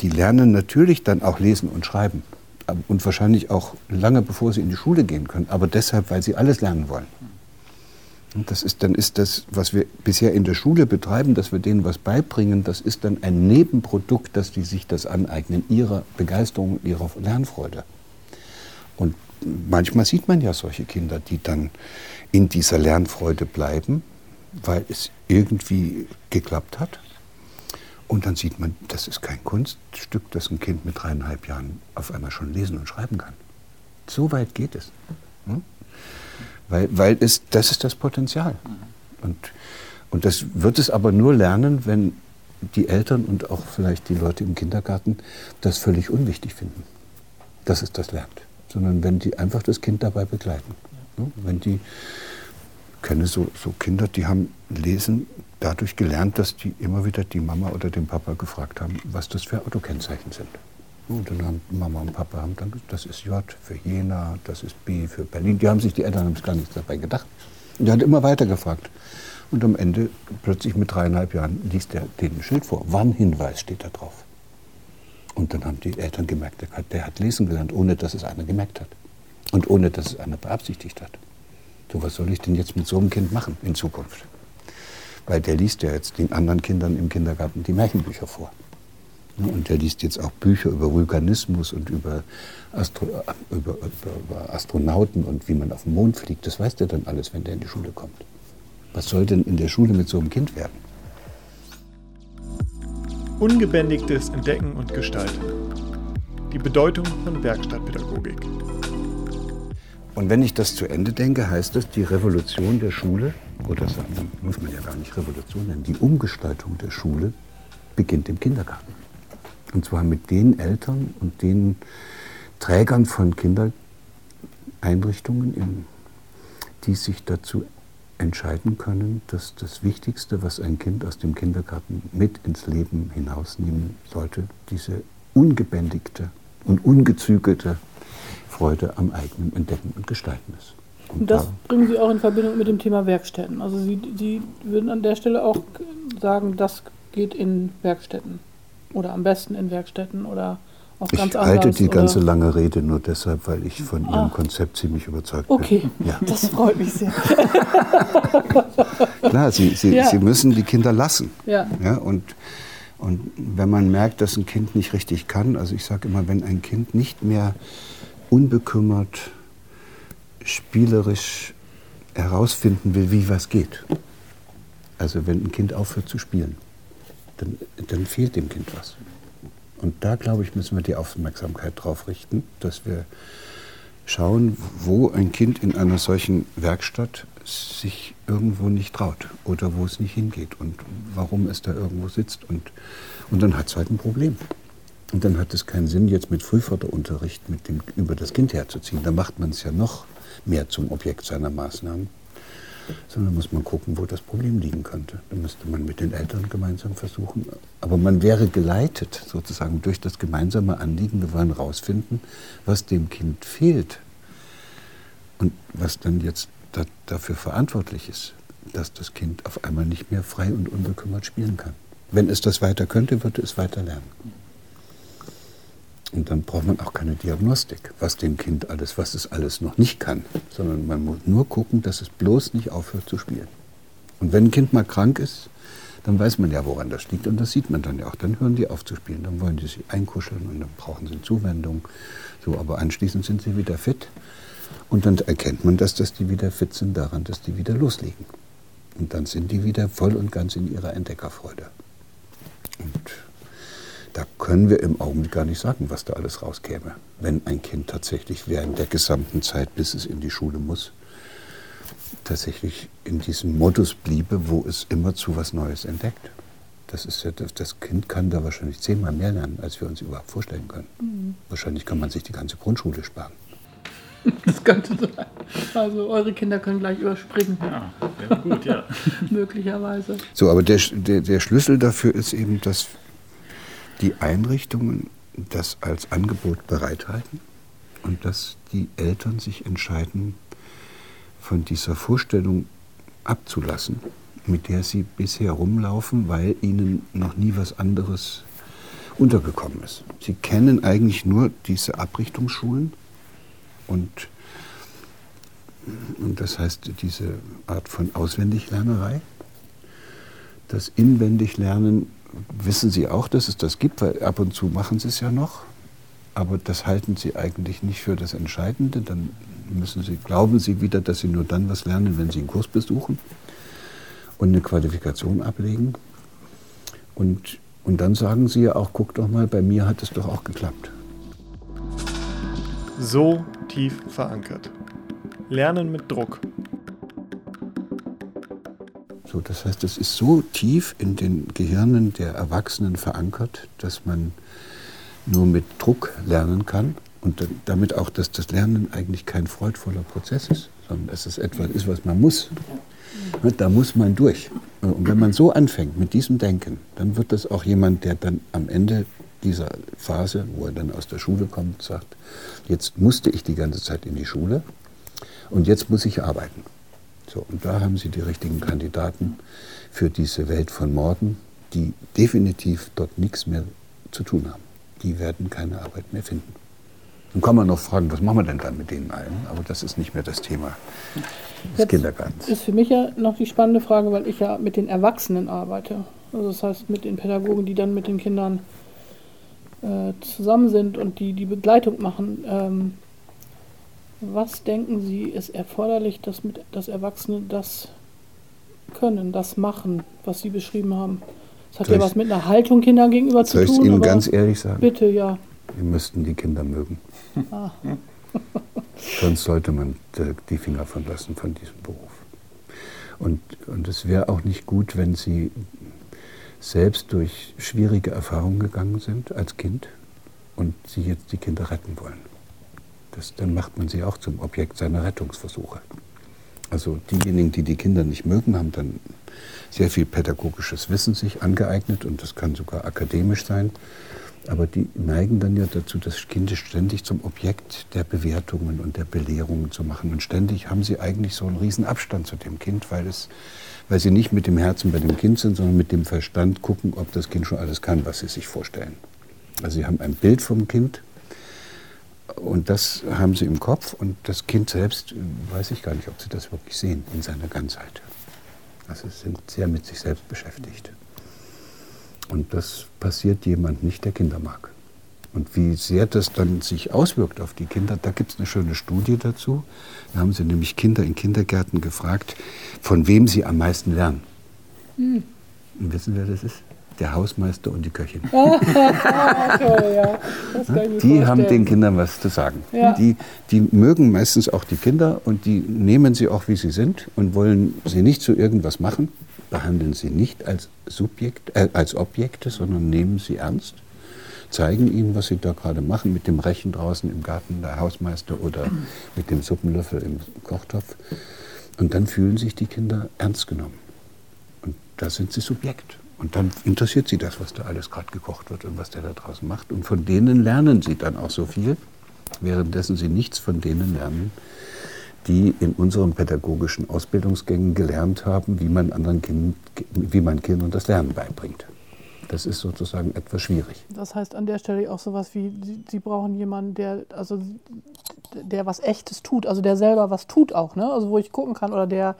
die lernen natürlich dann auch lesen und schreiben. Und wahrscheinlich auch lange bevor sie in die Schule gehen können, aber deshalb, weil sie alles lernen wollen. Das ist, dann ist das, was wir bisher in der Schule betreiben, dass wir denen was beibringen, das ist dann ein Nebenprodukt, dass die sich das aneignen, ihrer Begeisterung, ihrer Lernfreude. Und manchmal sieht man ja solche Kinder, die dann in dieser Lernfreude bleiben, weil es irgendwie geklappt hat. Und dann sieht man, das ist kein Kunststück, dass ein Kind mit dreieinhalb Jahren auf einmal schon lesen und schreiben kann. So weit geht es. Hm? Weil, weil es, das ist das Potenzial. Und, und das wird es aber nur lernen, wenn die Eltern und auch vielleicht die Leute im Kindergarten das völlig unwichtig finden, dass es das lernt sondern wenn die einfach das Kind dabei begleiten. Ja. Wenn die, ich kenne so, so Kinder, die haben Lesen dadurch gelernt, dass die immer wieder die Mama oder den Papa gefragt haben, was das für Autokennzeichen sind. Und dann haben Mama und Papa haben dann gesagt, das ist J für Jena, das ist B für Berlin. Die haben sich, die Eltern haben sich gar nichts dabei gedacht. Und der hat immer weiter gefragt. Und am Ende, plötzlich mit dreieinhalb Jahren, liest er den Schild vor. Warnhinweis steht da drauf. Und dann haben die Eltern gemerkt, der hat, der hat lesen gelernt, ohne dass es einer gemerkt hat. Und ohne dass es einer beabsichtigt hat. So, was soll ich denn jetzt mit so einem Kind machen in Zukunft? Weil der liest ja jetzt den anderen Kindern im Kindergarten die Märchenbücher vor. Und der liest jetzt auch Bücher über Vulkanismus und über, Astro über, über, über, Astronauten und wie man auf den Mond fliegt. Das weiß der dann alles, wenn der in die Schule kommt. Was soll denn in der Schule mit so einem Kind werden? Ungebändigtes Entdecken und Gestalten. Die Bedeutung von Werkstattpädagogik. Und wenn ich das zu Ende denke, heißt das, die Revolution der Schule, oder das muss man ja gar nicht Revolution nennen, die Umgestaltung der Schule beginnt im Kindergarten. Und zwar mit den Eltern und den Trägern von Kindereinrichtungen, die sich dazu entscheiden können, dass das Wichtigste, was ein Kind aus dem Kindergarten mit ins Leben hinausnehmen sollte, diese ungebändigte und ungezügelte Freude am eigenen Entdecken und Gestalten ist. Und, das da bringen Sie auch in Verbindung mit dem Thema Werkstätten. Also Sie, Sie würden an der Stelle auch sagen, das geht in Werkstätten oder am besten in Werkstätten oder auch Ich ganz halte anders. die ganze oder? lange Rede nur deshalb, weil ich von Ihrem Ah. Konzept ziemlich überzeugt Okay, bin. Ja. das freut mich sehr. Klar, Sie, Sie, Ja. Sie müssen die Kinder lassen. Ja. Ja, und, und wenn man merkt, dass ein Kind nicht richtig kann, also ich sage immer, wenn ein Kind nicht mehr unbekümmert, spielerisch herausfinden will, wie was geht, also wenn ein Kind aufhört zu spielen, dann, dann fehlt dem Kind was. Und da, glaube ich, müssen wir die Aufmerksamkeit drauf richten, dass wir schauen, wo ein Kind in einer solchen Werkstatt sich irgendwo nicht traut oder wo es nicht hingeht und warum es da irgendwo sitzt. Und, und dann hat es halt ein Problem. Und dann hat es keinen Sinn, jetzt mit Frühförderunterricht mit dem, über das Kind herzuziehen. Da macht man es ja noch mehr zum Objekt seiner Maßnahmen. Sondern muss man gucken, wo das Problem liegen könnte. Da müsste man mit den Eltern gemeinsam versuchen. Aber man wäre geleitet sozusagen durch das gemeinsame Anliegen. Wir wollen herausfinden, was dem Kind fehlt und was dann jetzt da, dafür verantwortlich ist, dass das Kind auf einmal nicht mehr frei und unbekümmert spielen kann. Wenn es das weiter könnte, würde es weiter lernen. Und dann braucht man auch keine Diagnostik, was dem Kind alles, was es alles noch nicht kann, sondern man muss nur gucken, dass es bloß nicht aufhört zu spielen. Und wenn ein Kind mal krank ist, dann weiß man ja, woran das liegt und das sieht man dann ja auch. Dann hören die auf zu spielen, dann wollen die sich einkuscheln und dann brauchen sie Zuwendung. So, aber anschließend sind sie wieder fit und dann erkennt man, dass, dass die wieder fit sind daran, dass die wieder loslegen. Und dann sind die wieder voll und ganz in ihrer Entdeckerfreude. Und da können wir im Augenblick gar nicht sagen, was da alles rauskäme, wenn ein Kind tatsächlich während der gesamten Zeit, bis es in die Schule muss, tatsächlich in diesem Modus bliebe, wo es immer zu was Neues entdeckt. Das, ist ja, das das Kind kann da wahrscheinlich zehnmal mehr lernen, als wir uns überhaupt vorstellen können. Wahrscheinlich kann man sich die ganze Grundschule sparen. Das könnte sein. Also eure Kinder können gleich überspringen, Ja, gut, ja. möglicherweise. So, aber der, der, der Schlüssel dafür ist eben, dass die Einrichtungen das als Angebot bereithalten und dass die Eltern sich entscheiden, von dieser Vorstellung abzulassen, mit der sie bisher rumlaufen, weil ihnen noch nie was anderes untergekommen ist. Sie kennen eigentlich nur diese Abrichtungsschulen und, und das heißt diese Art von Auswendiglernerei. Das Inwendiglernen wissen Sie auch, dass es das gibt, weil ab und zu machen Sie es ja noch. Aber das halten Sie eigentlich nicht für das Entscheidende. Dann müssen Sie, glauben Sie wieder, dass Sie nur dann was lernen, wenn Sie einen Kurs besuchen und eine Qualifikation ablegen. Und, und dann sagen Sie ja auch, guck doch mal, bei mir hat es doch auch geklappt. So tief verankert. Lernen mit Druck. So, das heißt, es ist so tief in den Gehirnen der Erwachsenen verankert, dass man nur mit Druck lernen kann und da- damit auch, dass das Lernen eigentlich kein freudvoller Prozess ist, sondern dass es etwas ist, was man muss. Ne, Da muss man durch. Und wenn man so anfängt mit diesem Denken, dann wird das auch jemand, der dann am Ende dieser Phase, wo er dann aus der Schule kommt, sagt, jetzt musste ich die ganze Zeit in die Schule und jetzt muss ich arbeiten. So, und da haben Sie die richtigen Kandidaten für diese Welt von morgen, die definitiv dort nichts mehr zu tun haben. Die werden keine Arbeit mehr finden. Dann kann man noch fragen, was machen wir denn dann mit denen allen? Aber das ist nicht mehr das Thema des Jetzt Kindergartens. Ist für mich ja noch die spannende Frage, weil ich ja mit den Erwachsenen arbeite. Also das heißt mit den Pädagogen, die dann mit den Kindern äh, zusammen sind und die die Begleitung machen. Ähm, was denken Sie, ist erforderlich, dass, mit, dass Erwachsene das können, das machen, was Sie beschrieben haben? Das hat Soll ja was mit einer Haltung Kindern gegenüber zu Soll ich es tun. Ihnen ganz ehrlich sagen? bitte, ja. Wir müssten die Kinder mögen. Ah. Sonst sollte man die Finger von lassen von diesem Beruf. Und, und es wäre auch nicht gut, wenn sie selbst durch schwierige Erfahrungen gegangen sind als Kind und sie jetzt die Kinder retten wollen. Das, dann macht man sie auch zum Objekt seiner Rettungsversuche. Also diejenigen, die die Kinder nicht mögen, haben dann sehr viel pädagogisches Wissen sich angeeignet und das kann sogar akademisch sein. Aber die neigen dann ja dazu, das Kind ständig zum Objekt der Bewertungen und der Belehrungen zu machen. Und ständig haben sie eigentlich so einen riesen Abstand zu dem Kind, weil, es, weil sie nicht mit dem Herzen bei dem Kind sind, sondern mit dem Verstand gucken, ob das Kind schon alles kann, was sie sich vorstellen. Also sie haben ein Bild vom Kind und das haben sie im Kopf und das Kind selbst, weiß ich gar nicht, ob sie das wirklich sehen in seiner Ganzheit. Also sie sind sehr mit sich selbst beschäftigt. Und das passiert jemand nicht, der Kinder mag. Und wie sehr das dann sich auswirkt auf die Kinder, da gibt es eine schöne Studie dazu. Da haben sie nämlich Kinder in Kindergärten gefragt, von wem sie am meisten lernen. Hm. Und wissen wer das ist? Der Hausmeister und die Köchin. toll, ja. die haben den Kindern was zu sagen. Ja. Die, die mögen meistens auch die Kinder und die nehmen sie auch, wie sie sind und wollen sie nicht zu irgendwas machen, behandeln sie nicht als, Subjekt, äh, als Objekte, sondern nehmen sie ernst zeigen ihnen, was sie da gerade machen, mit dem Rechen draußen im Garten, der Hausmeister oder mit dem Suppenlöffel im Kochtopf. Und dann fühlen sich die Kinder ernst genommen. Und da sind sie Subjekt. Und dann interessiert sie das, was da alles gerade gekocht wird und was der da draußen macht. Und von denen lernen sie dann auch so viel, währenddessen sie nichts von denen lernen, die in unseren pädagogischen Ausbildungsgängen gelernt haben, wie man anderen Kindern, wie man Kindern das Lernen beibringt. Das ist sozusagen etwas schwierig. Das heißt an der Stelle auch sowas wie, Sie, Sie brauchen jemanden, der, also, der was Echtes tut, also der selber was tut auch, ne? also wo ich gucken kann oder der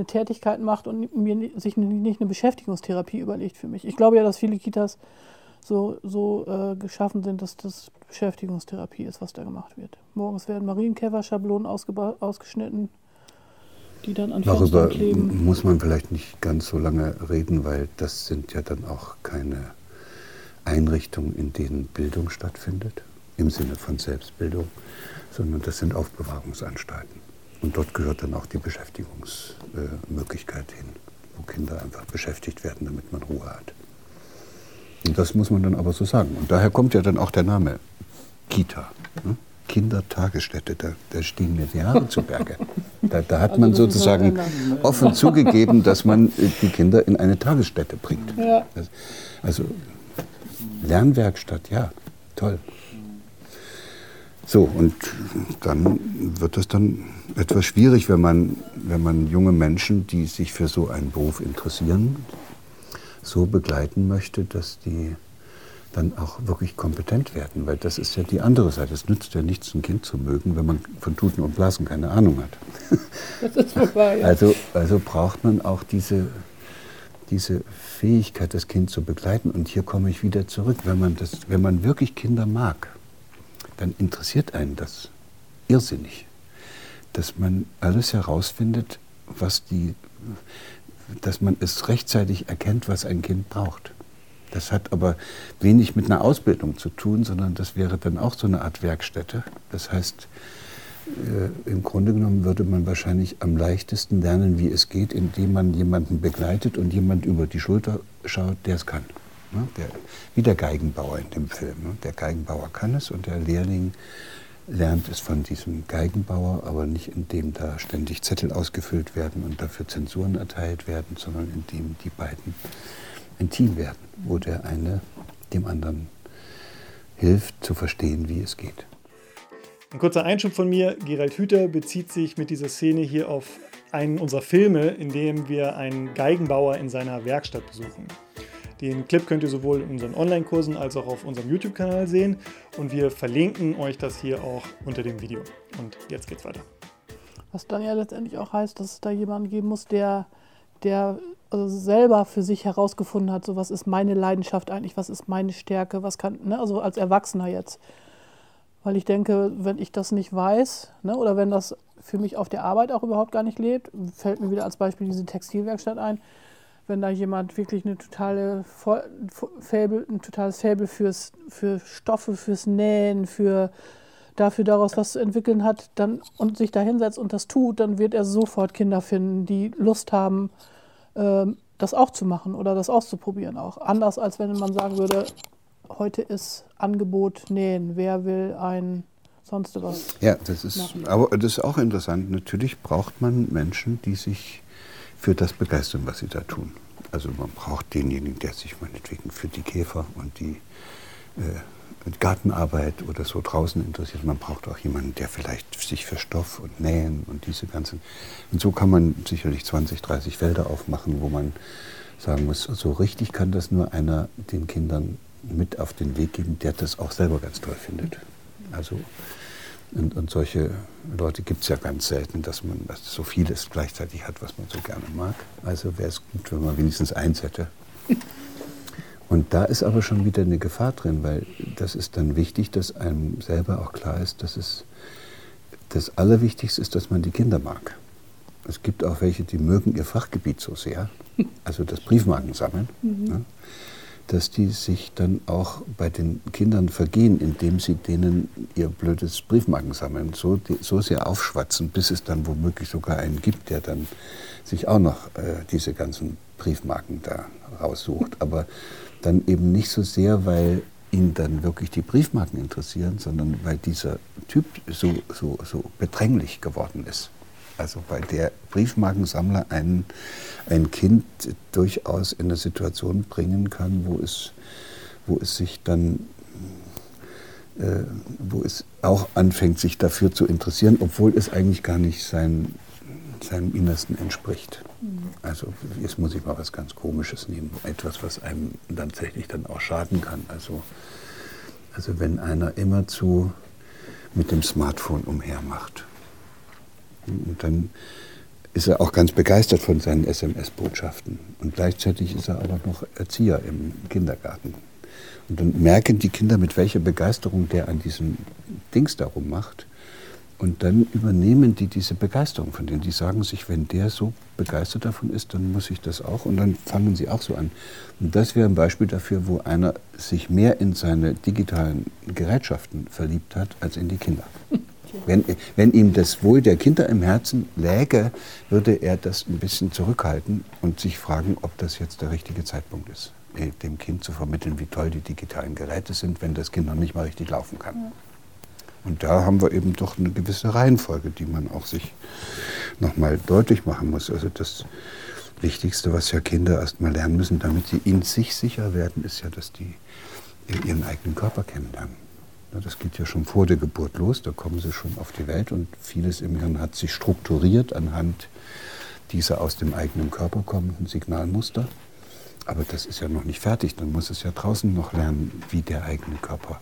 eine Tätigkeit macht und mir sich nicht eine Beschäftigungstherapie überlegt für mich. Ich glaube ja, dass viele Kitas so, so äh, geschaffen sind, dass das Beschäftigungstherapie ist, was da gemacht wird. Morgens werden Marienkäfer-Schablonen ausgeschnitten, die dann an Darüber kleben. muss man vielleicht nicht ganz so lange reden, weil das sind ja dann auch keine Einrichtungen, in denen Bildung stattfindet, im Sinne von Selbstbildung, sondern das sind Aufbewahrungsanstalten. Und dort gehört dann auch die Beschäftigungsmöglichkeit hin, wo Kinder einfach beschäftigt werden, damit man Ruhe hat. Und das muss man dann aber so sagen. Und daher kommt ja dann auch der Name Kita. Ne? Kindertagesstätte, da, da stehen mir die Haare zu Berge. Da, da hat also man sozusagen offen zugegeben, dass man äh, die Kinder in eine Tagesstätte bringt. Ja. Also Lernwerkstatt, ja, toll. So, und dann wird es dann etwas schwierig, wenn man, wenn man junge Menschen, die sich für so einen Beruf interessieren, so begleiten möchte, dass die dann auch wirklich kompetent werden, weil das ist ja die andere Seite. Es nützt ja nichts, ein Kind zu mögen, wenn man von Tuten und Blasen keine Ahnung hat. Das ist vorbei. Ja. Also, also braucht man auch diese, diese Fähigkeit, das Kind zu begleiten. Und hier komme ich wieder zurück. Wenn man, das, wenn man wirklich Kinder mag, dann interessiert einen das irrsinnig, dass man alles herausfindet, was die, dass man es rechtzeitig erkennt, was ein Kind braucht. Das hat aber wenig mit einer Ausbildung zu tun, sondern das wäre dann auch so eine Art Werkstätte. Das heißt, äh, im Grunde genommen würde man wahrscheinlich am leichtesten lernen, wie es geht, indem man jemanden begleitet und jemand über die Schulter schaut, der es kann. Ne? Der, wie der Geigenbauer in dem Film. Ne? Der Geigenbauer kann es und der Lehrling lernt es von diesem Geigenbauer, aber nicht indem da ständig Zettel ausgefüllt werden und dafür Zensuren erteilt werden, sondern indem die beiden ein Team werden, wo der eine dem anderen hilft zu verstehen, wie es geht. Ein kurzer Einschub von mir. Gerald Hüther bezieht sich mit dieser Szene hier auf einen unserer Filme, in dem wir einen Geigenbauer in seiner Werkstatt besuchen. Den Clip könnt ihr sowohl in unseren Online-Kursen als auch auf unserem YouTube-Kanal sehen und wir verlinken euch das hier auch unter dem Video. Und jetzt geht's weiter. Was dann ja letztendlich auch heißt, dass es da jemanden geben muss, der, der also selber für sich herausgefunden hat, so was ist meine Leidenschaft eigentlich, was ist meine Stärke, was kann, ne, also als Erwachsener jetzt. Weil ich denke, wenn ich das nicht weiß, ne, oder wenn das für mich auf der Arbeit auch überhaupt gar nicht lebt, fällt mir wieder als Beispiel diese Textilwerkstatt ein, wenn da jemand wirklich eine totale Fable, ein totales Fable fürs, für Stoffe, fürs Nähen, für dafür daraus was zu entwickeln hat, dann und sich da hinsetzt und das tut, dann wird er sofort Kinder finden, die Lust haben, ähm, das auch zu machen oder das auszuprobieren auch. Anders als wenn man sagen würde, heute ist Angebot nähen, wer will ein sonst was. Ja, das ist, machen. aber das ist auch interessant. Natürlich braucht man Menschen, die sich für das begeistern, was sie da tun. Also man braucht denjenigen, der sich meinetwegen für die Käfer und die äh, Gartenarbeit oder so draußen interessiert. Man braucht auch jemanden, der vielleicht sich für Stoff und Nähen und diese ganzen. Und so kann man sicherlich 20, 30 Felder aufmachen, wo man sagen muss, so richtig kann das nur einer den Kindern mit auf den Weg geben, der das auch selber ganz toll findet. Also und, und solche Leute gibt es ja ganz selten, dass man dass so vieles gleichzeitig hat, was man so gerne mag. Also wäre es gut, wenn man wenigstens eins hätte. Und da ist aber schon wieder eine Gefahr drin, weil das ist dann wichtig, dass einem selber auch klar ist, dass es das Allerwichtigste ist, dass man die Kinder mag. Es gibt auch welche, die mögen ihr Fachgebiet so sehr, also das Briefmarkensammeln. Mhm. Ne? Dass die sich dann auch bei den Kindern vergehen, indem sie denen ihr blödes Briefmarkensammeln so, so sehr aufschwatzen, bis es dann womöglich sogar einen gibt, der dann sich auch noch äh, diese ganzen Briefmarken da raussucht. Aber dann eben nicht so sehr, weil ihn dann wirklich die Briefmarken interessieren, sondern weil dieser Typ so, so, so bedränglich geworden ist. Also weil der Briefmarkensammler einen, ein Kind durchaus in eine Situation bringen kann, wo es, wo es sich dann äh, wo es auch anfängt, sich dafür zu interessieren, obwohl es eigentlich gar nicht sein, seinem Innersten entspricht. Mhm. Also jetzt muss ich mal was ganz Komisches nehmen, etwas, was einem dann tatsächlich dann auch schaden kann. Also, also wenn einer immerzu mit dem Smartphone umhermacht und dann ist er auch ganz begeistert von seinen SMS-Botschaften. Und gleichzeitig ist er aber noch Erzieher im Kindergarten. Und dann merken die Kinder, mit welcher Begeisterung der an diesem Dings darum macht. Und dann übernehmen die diese Begeisterung von denen. Die sagen sich, wenn der so begeistert davon ist, dann muss ich das auch. Und dann fangen sie auch so an. Und das wäre ein Beispiel dafür, wo einer sich mehr in seine digitalen Gerätschaften verliebt hat als in die Kinder. Wenn, wenn ihm das Wohl der Kinder im Herzen läge, würde er das ein bisschen zurückhalten und sich fragen, ob das jetzt der richtige Zeitpunkt ist, äh, dem Kind zu vermitteln, wie toll die digitalen Geräte sind, wenn das Kind noch nicht mal richtig laufen kann. Ja. Und da haben wir eben doch eine gewisse Reihenfolge, die man auch sich nochmal deutlich machen muss. Also das Wichtigste, was ja Kinder erst mal lernen müssen, damit sie in sich sicher werden, ist ja, dass die ihren eigenen Körper kennenlernen. Das geht ja schon vor der Geburt los, da kommen sie schon auf die Welt und vieles im Hirn hat sich strukturiert anhand dieser aus dem eigenen Körper kommenden Signalmuster. Aber das ist ja noch nicht fertig, dann muss es ja draußen noch lernen, wie der eigene Körper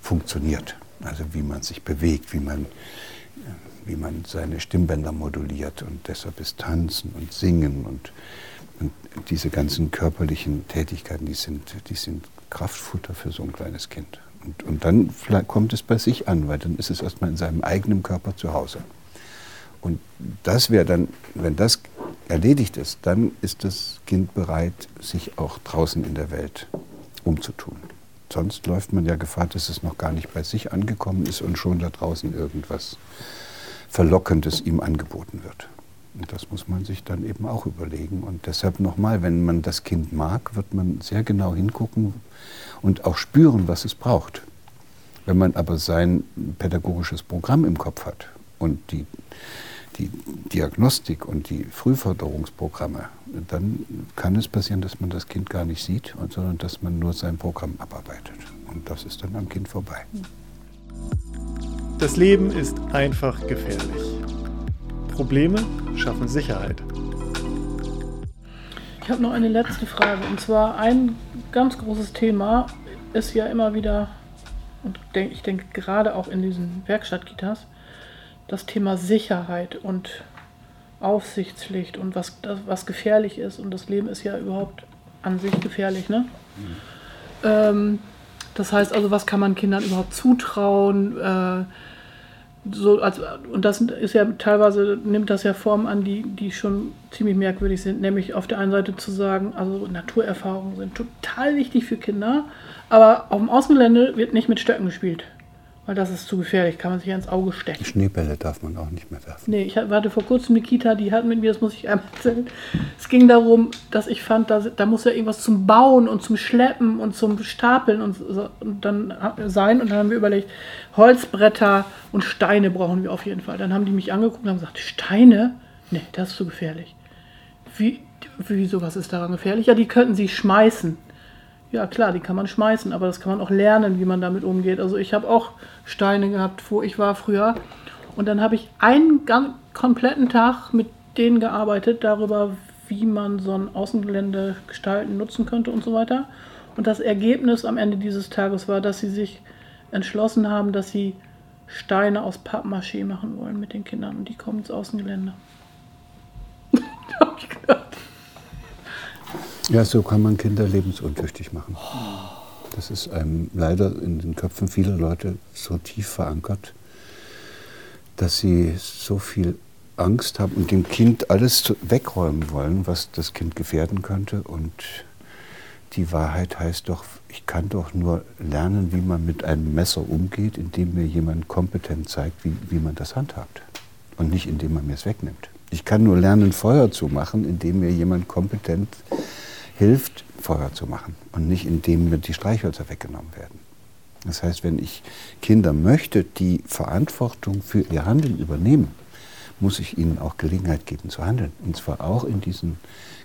funktioniert. Also wie man sich bewegt, wie man, wie man seine Stimmbänder moduliert und deshalb ist Tanzen und Singen und, und diese ganzen körperlichen Tätigkeiten, die sind, die sind Kraftfutter für so ein kleines Kind. Und, und dann kommt es bei sich an, weil dann ist es erstmal in seinem eigenen Körper zu Hause. Und das wäre dann, wenn das erledigt ist, dann ist das Kind bereit, sich auch draußen in der Welt umzutun. Sonst läuft man ja Gefahr, dass es noch gar nicht bei sich angekommen ist und schon da draußen irgendwas Verlockendes ihm angeboten wird. Und das muss man sich dann eben auch überlegen. Und deshalb nochmal, wenn man das Kind mag, wird man sehr genau hingucken, und auch spüren, was es braucht. Wenn man aber sein pädagogisches Programm im Kopf hat und die, die Diagnostik und die Frühförderungsprogramme, dann kann es passieren, dass man das Kind gar nicht sieht, sondern dass man nur sein Programm abarbeitet. Und das ist dann am Kind vorbei. Das Leben ist einfach gefährlich. Probleme schaffen Sicherheit. Ich habe noch eine letzte Frage. Und zwar ein ganz großes Thema ist ja immer wieder, und ich denke gerade auch in diesen Werkstattkitas, das Thema Sicherheit und Aufsichtspflicht und was, was gefährlich ist. Und das Leben ist ja überhaupt an sich gefährlich. Ne? Mhm. Ähm, das heißt also, was kann man Kindern überhaupt zutrauen? Äh, so als, und das ist ja teilweise, nimmt das ja Formen an, die, die schon ziemlich merkwürdig sind. Nämlich auf der einen Seite zu sagen, also Naturerfahrungen sind total wichtig für Kinder, aber auf dem Außengelände wird nicht mit Stöcken gespielt. Weil das ist zu gefährlich, kann man sich ins Auge stechen. Schneebälle darf man auch nicht mehr werfen. Nee, ich hatte vor kurzem eine Kita, die hat mit mir, das muss ich einmal erzählen. Es ging darum, dass ich fand, da, da muss ja irgendwas zum Bauen und zum Schleppen und zum Stapeln und, und dann sein. Und dann haben wir überlegt, Holzbretter und Steine brauchen wir auf jeden Fall. Dann haben die mich angeguckt und haben gesagt, Steine? Nee, das ist zu gefährlich. Wie, wieso, was ist daran gefährlich? Ja, die könnten sie schmeißen. Ja, klar, die kann man schmeißen, aber das kann man auch lernen, wie man damit umgeht. Also ich habe auch Steine gehabt, wo ich war früher. Und dann habe ich einen ganz kompletten Tag mit denen gearbeitet, darüber, wie man so ein Außengelände gestalten, nutzen könnte und so weiter. Und das Ergebnis am Ende dieses Tages war, dass sie sich entschlossen haben, dass sie Steine aus Pappmaché machen wollen mit den Kindern. Und die kommen ins Außengelände. hab ich gedacht. Ja, so kann man Kinder lebensuntüchtig machen. Das ist einem leider in den Köpfen vieler Leute so tief verankert, dass sie so viel Angst haben und dem Kind alles wegräumen wollen, was das Kind gefährden könnte. Und die Wahrheit heißt doch, ich kann doch nur lernen, wie man mit einem Messer umgeht, indem mir jemand kompetent zeigt, wie, wie man das handhabt. Und nicht indem man mir es wegnimmt. Ich kann nur lernen, Feuer zu machen, indem mir jemand kompetent hilft, Feuer zu machen. Und nicht indem mir die Streichhölzer weggenommen werden. Das heißt, wenn ich Kinder möchte, die Verantwortung für ihr Handeln übernehmen, muss ich ihnen auch Gelegenheit geben zu handeln. Und zwar auch in diesen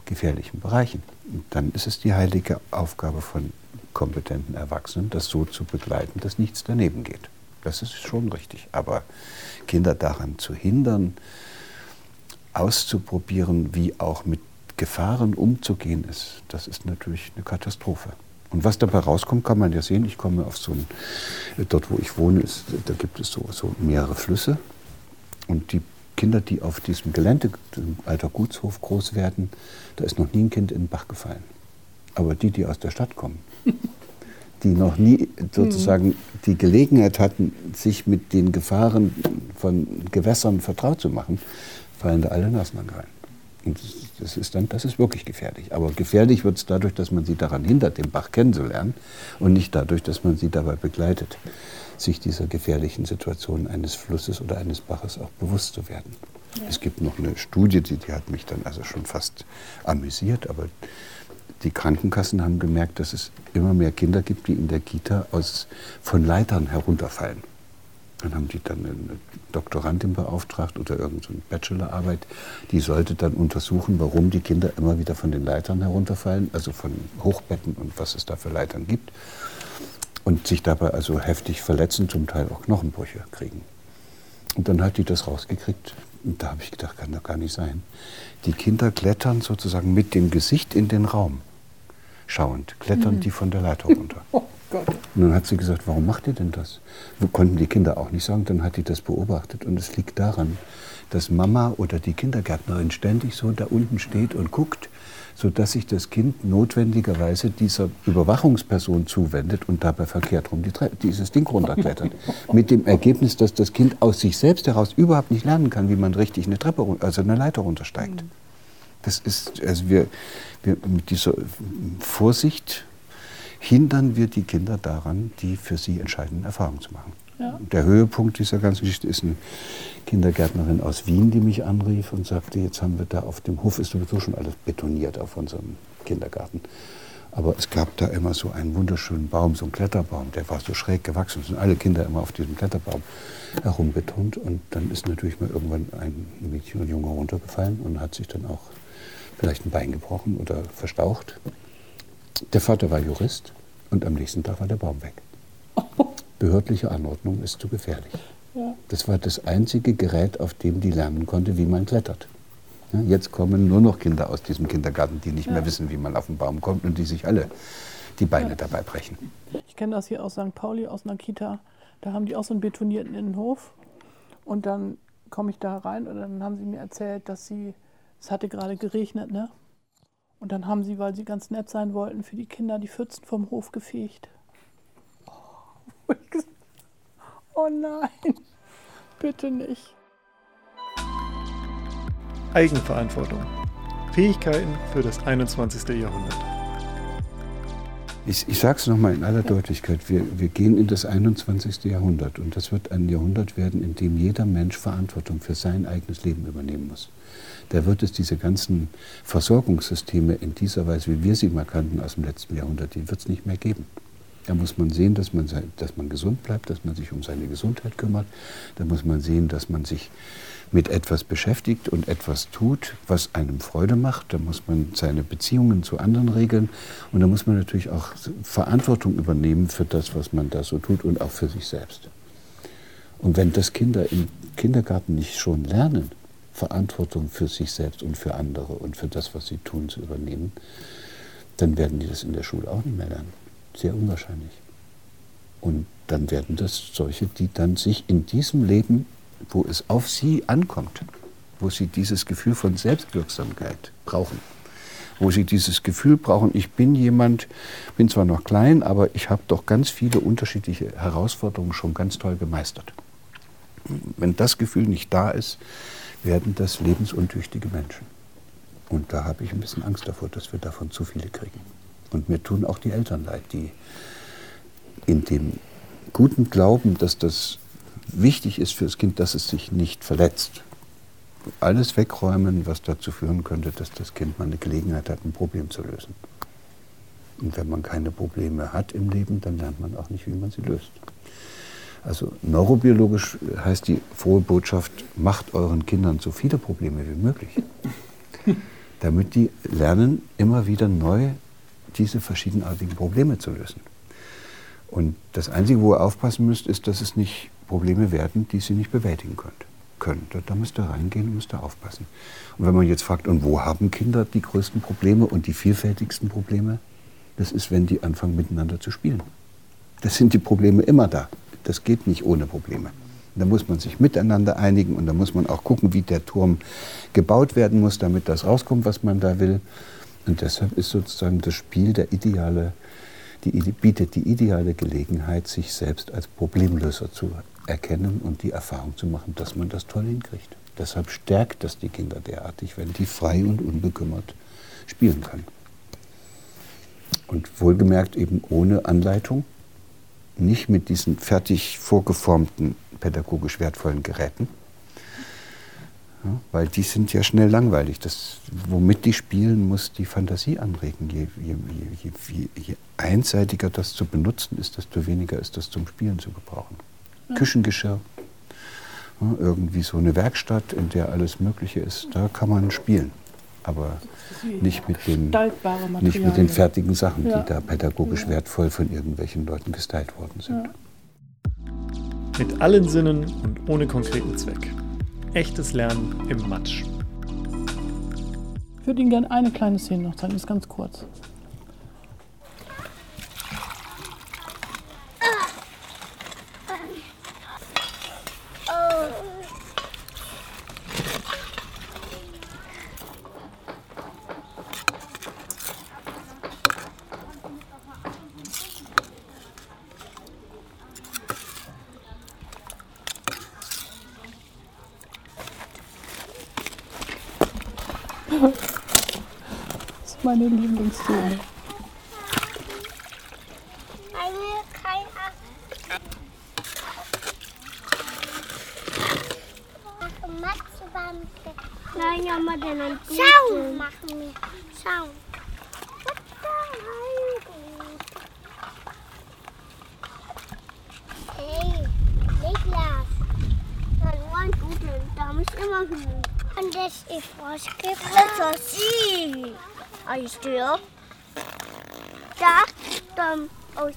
gefährlichen Bereichen. Und dann ist es die heilige Aufgabe von kompetenten Erwachsenen, das so zu begleiten, dass nichts daneben geht. Das ist schon richtig. Aber Kinder daran zu hindern, auszuprobieren, wie auch mit Gefahren umzugehen ist, das ist natürlich eine Katastrophe. Und was dabei rauskommt, kann man ja sehen. Ich komme auf so ein, dort wo ich wohne, ist, da gibt es so, so mehrere Flüsse. Und die Kinder, die auf diesem Gelände, dem alter Gutshof, groß werden, da ist noch nie ein Kind in den Bach gefallen. Aber die, die aus der Stadt kommen, die noch nie sozusagen die Gelegenheit hatten, sich mit den Gefahren von Gewässern vertraut zu machen, fallen da alle Nasen rein. Und das ist dann, das ist wirklich gefährlich. Aber gefährlich wird es dadurch, dass man sie daran hindert, den Bach kennenzulernen und nicht dadurch, dass man sie dabei begleitet, sich dieser gefährlichen Situation eines Flusses oder eines Baches auch bewusst zu werden. Ja. Es gibt noch eine Studie, die, die hat mich dann also schon fast amüsiert, aber die Krankenkassen haben gemerkt, dass es immer mehr Kinder gibt, die in der Kita aus, von Leitern herunterfallen. Dann haben die dann eine Doktorandin beauftragt oder irgendeine Bachelorarbeit, die sollte dann untersuchen, warum die Kinder immer wieder von den Leitern herunterfallen, also von Hochbetten und was es da für Leitern gibt. Und sich dabei also heftig verletzen, zum Teil auch Knochenbrüche kriegen. Und dann hat die das rausgekriegt. Und da habe ich gedacht, kann doch gar nicht sein. Die Kinder klettern sozusagen mit dem Gesicht in den Raum. Schauend, klettern mhm. die von der Leiter runter. Gott. Und dann hat sie gesagt, warum macht ihr denn das? Wir konnten die Kinder auch nicht sagen, dann hat die das beobachtet. Und es liegt daran, dass Mama oder die Kindergärtnerin ständig so da unten steht und guckt, sodass sich das Kind notwendigerweise dieser Überwachungsperson zuwendet und dabei verkehrt rum die dieses Ding runterklettert. Mit dem Ergebnis, dass das Kind aus sich selbst heraus überhaupt nicht lernen kann, wie man richtig eine Treppe, also eine Leiter runtersteigt. Mhm. Das ist, also wir, wir mit dieser Vorsicht hindern wir die Kinder daran, die für sie entscheidenden Erfahrungen zu machen. Ja. Der Höhepunkt dieser ganzen Geschichte ist eine Kindergärtnerin aus Wien, die mich anrief und sagte, jetzt haben wir da auf dem Hof ist sowieso schon alles betoniert auf unserem Kindergarten. Aber es gab da immer so einen wunderschönen Baum, so einen Kletterbaum, der war so schräg gewachsen. Es sind alle Kinder immer auf diesem Kletterbaum herumbetont. Und dann ist natürlich mal irgendwann ein Mädchen und Junge runtergefallen und hat sich dann auch vielleicht ein Bein gebrochen oder verstaucht. Der Vater war Jurist und am nächsten Tag war der Baum weg. Behördliche Anordnung ist zu gefährlich. Ja. Das war das einzige Gerät, auf dem die lernen konnte, wie man klettert. Ja, jetzt kommen nur noch Kinder aus diesem Kindergarten, die nicht ja. mehr wissen, wie man auf den Baum kommt und die sich alle die Beine dabei brechen. Ich kenne das hier aus St. Pauli, aus einer Kita. Da haben die auch so einen betonierten Innenhof. Und dann komme ich da rein und dann haben sie mir erzählt, dass sie, es hatte gerade geregnet, ne? Und dann haben sie, weil sie ganz nett sein wollten, für die Kinder die Pfützen vom Hof gefegt. Oh, oh nein, bitte nicht. Eigenverantwortung. Fähigkeiten für das 21. Jahrhundert. Ich, ich sage es nochmal in aller Deutlichkeit, wir, wir gehen in das 21. Jahrhundert und das wird ein Jahrhundert werden, in dem jeder Mensch Verantwortung für sein eigenes Leben übernehmen muss da wird es diese ganzen Versorgungssysteme in dieser Weise, wie wir sie mal kannten aus dem letzten Jahrhundert, die wird es nicht mehr geben. Da muss man sehen, dass man, dass man gesund bleibt, dass man sich um seine Gesundheit kümmert. Da muss man sehen, dass man sich mit etwas beschäftigt und etwas tut, was einem Freude macht. Da muss man seine Beziehungen zu anderen regeln. Und da muss man natürlich auch Verantwortung übernehmen für das, was man da so tut und auch für sich selbst. Und wenn das Kinder im Kindergarten nicht schon lernen, Verantwortung für sich selbst und für andere und für das, was sie tun, zu übernehmen, dann werden die das in der Schule auch nicht mehr lernen. Sehr unwahrscheinlich. Und dann werden das solche, die dann sich in diesem Leben, wo es auf sie ankommt, wo sie dieses Gefühl von Selbstwirksamkeit brauchen, wo sie dieses Gefühl brauchen, ich bin jemand, bin zwar noch klein, aber ich habe doch ganz viele unterschiedliche Herausforderungen schon ganz toll gemeistert. Wenn das Gefühl nicht da ist, werden das lebensuntüchtige Menschen. Und da habe ich ein bisschen Angst davor, dass wir davon zu viele kriegen. Und mir tun auch die Eltern leid, die in dem guten Glauben, dass das wichtig ist für das Kind, dass es sich nicht verletzt, alles wegräumen, was dazu führen könnte, dass das Kind mal eine Gelegenheit hat, ein Problem zu lösen. Und wenn man keine Probleme hat im Leben, dann lernt man auch nicht, wie man sie löst. Also neurobiologisch heißt die frohe Botschaft, macht euren Kindern so viele Probleme wie möglich, damit die lernen, immer wieder neu diese verschiedenartigen Probleme zu lösen. Und das Einzige, wo ihr aufpassen müsst, ist, dass es nicht Probleme werden, die sie nicht bewältigen könnt, können. Da, da müsst ihr reingehen und müsst ihr aufpassen. Und wenn man jetzt fragt, und wo haben Kinder die größten Probleme und die vielfältigsten Probleme? Das ist, wenn die anfangen miteinander zu spielen. Das sind die Probleme immer da. Das geht nicht ohne Probleme. Da muss man sich miteinander einigen und da muss man auch gucken, wie der Turm gebaut werden muss, damit das rauskommt, was man da will. Und deshalb ist sozusagen das Spiel der ideale, die, bietet die ideale Gelegenheit, sich selbst als Problemlöser zu erkennen und die Erfahrung zu machen, dass man das toll hinkriegt. Deshalb stärkt das die Kinder derartig, wenn die frei und unbekümmert spielen können. Und wohlgemerkt eben ohne Anleitung, nicht mit diesen fertig vorgeformten, pädagogisch wertvollen Geräten, ja, weil die sind ja schnell langweilig. Das, womit die spielen, muss die Fantasie anregen. Je, je, je, je, einseitiger das zu benutzen ist, desto weniger ist das zum Spielen zu gebrauchen. Ja. Küchengeschirr, ja, irgendwie so eine Werkstatt, in der alles Mögliche ist, da kann man spielen. Aber nicht mit, den, nicht mit den fertigen Sachen, die da pädagogisch wertvoll von irgendwelchen Leuten gestylt worden sind. Mit allen Sinnen und ohne konkreten Zweck. Echtes Lernen im Matsch. Ich würde Ihnen gerne eine kleine Szene noch zeigen, ist ganz kurz. Das ist meine Lieblingsszene. Nein, ja, mal den Schau machen wir. Schau. Hey, Niklas. Da nur ein Dudel. Da muss immer hin. Und das ist was gefressen. Sie. Alles dir. Da, dann aus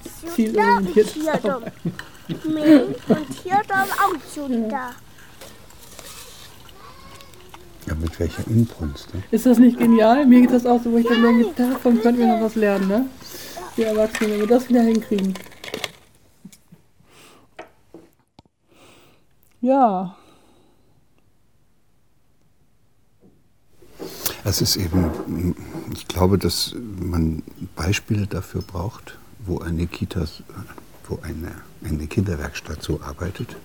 hier dann. Und hier dann auch schon da. Ja, mit welcher Inbrunst. Ne? Ist das nicht genial? Mir geht das auch so, wo ich dann denke, davon könnten wir noch was lernen, ne? Die Erwachsenen, wenn wir das wieder hinkriegen. Ja. Es ist eben, ich glaube, dass man Beispiele dafür braucht, wo eine Kita, wo eine, eine Kinderwerkstatt so arbeitet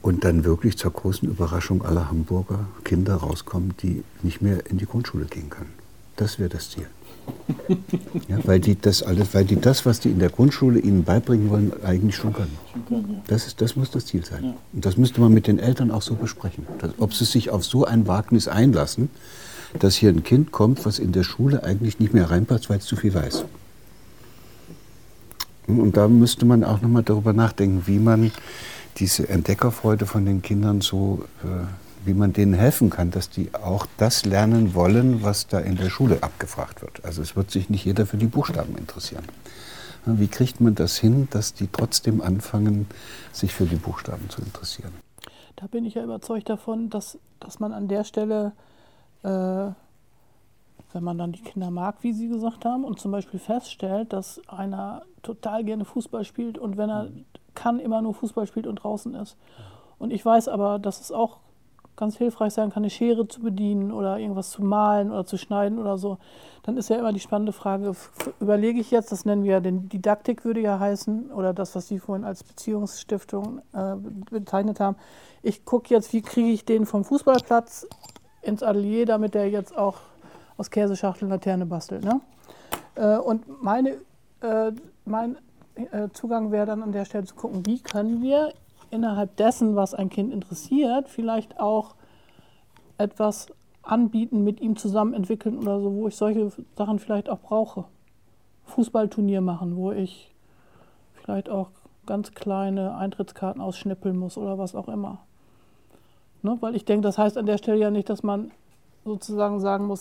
und dann wirklich zur großen Überraschung aller Hamburger Kinder rauskommen, die nicht mehr in die Grundschule gehen können. Das wäre das Ziel. Ja, weil die das alles, weil die das, was die in der Grundschule ihnen beibringen wollen, eigentlich schon können. Das, ist, das muss das Ziel sein. Und das müsste man mit den Eltern auch so besprechen. Dass, ob sie sich auf so ein Wagnis einlassen, dass hier ein Kind kommt, was in der Schule eigentlich nicht mehr reinpasst, weil es zu viel weiß. Und da müsste man auch nochmal darüber nachdenken, wie man diese Entdeckerfreude von den Kindern so äh, wie man denen helfen kann, dass die auch das lernen wollen, was da in der Schule abgefragt wird. Also es wird sich nicht jeder für die Buchstaben interessieren. Wie kriegt man das hin, dass die trotzdem anfangen, sich für die Buchstaben zu interessieren? Da bin ich ja überzeugt davon, dass, dass man an der Stelle äh, wenn man dann die Kinder mag, wie Sie gesagt haben, und zum Beispiel feststellt, dass einer total gerne Fußball spielt und wenn er kann, immer nur Fußball spielt und draußen ist. Und ich weiß aber, dass es auch ganz hilfreich sein kann, eine Schere zu bedienen oder irgendwas zu malen oder zu schneiden oder so. Dann ist ja immer die spannende Frage, überlege ich jetzt, das nennen wir ja den Didaktik, würde ja heißen, oder das, was Sie vorhin als Beziehungsstiftung äh, bezeichnet haben. Ich gucke jetzt, wie kriege ich den vom Fußballplatz ins Atelier, damit der jetzt auch aus Käseschachteln Laterne bastelt. Ne? Äh, und meine, äh, mein äh, Zugang wäre dann an der Stelle zu gucken, wie können wir innerhalb dessen, was ein Kind interessiert, vielleicht auch etwas anbieten, mit ihm zusammen entwickeln oder so, wo ich solche Sachen vielleicht auch brauche. Fußballturnier machen, wo ich vielleicht auch ganz kleine Eintrittskarten ausschnippeln muss oder was auch immer. Ne? Weil ich denke, das heißt an der Stelle ja nicht, dass man sozusagen sagen muss,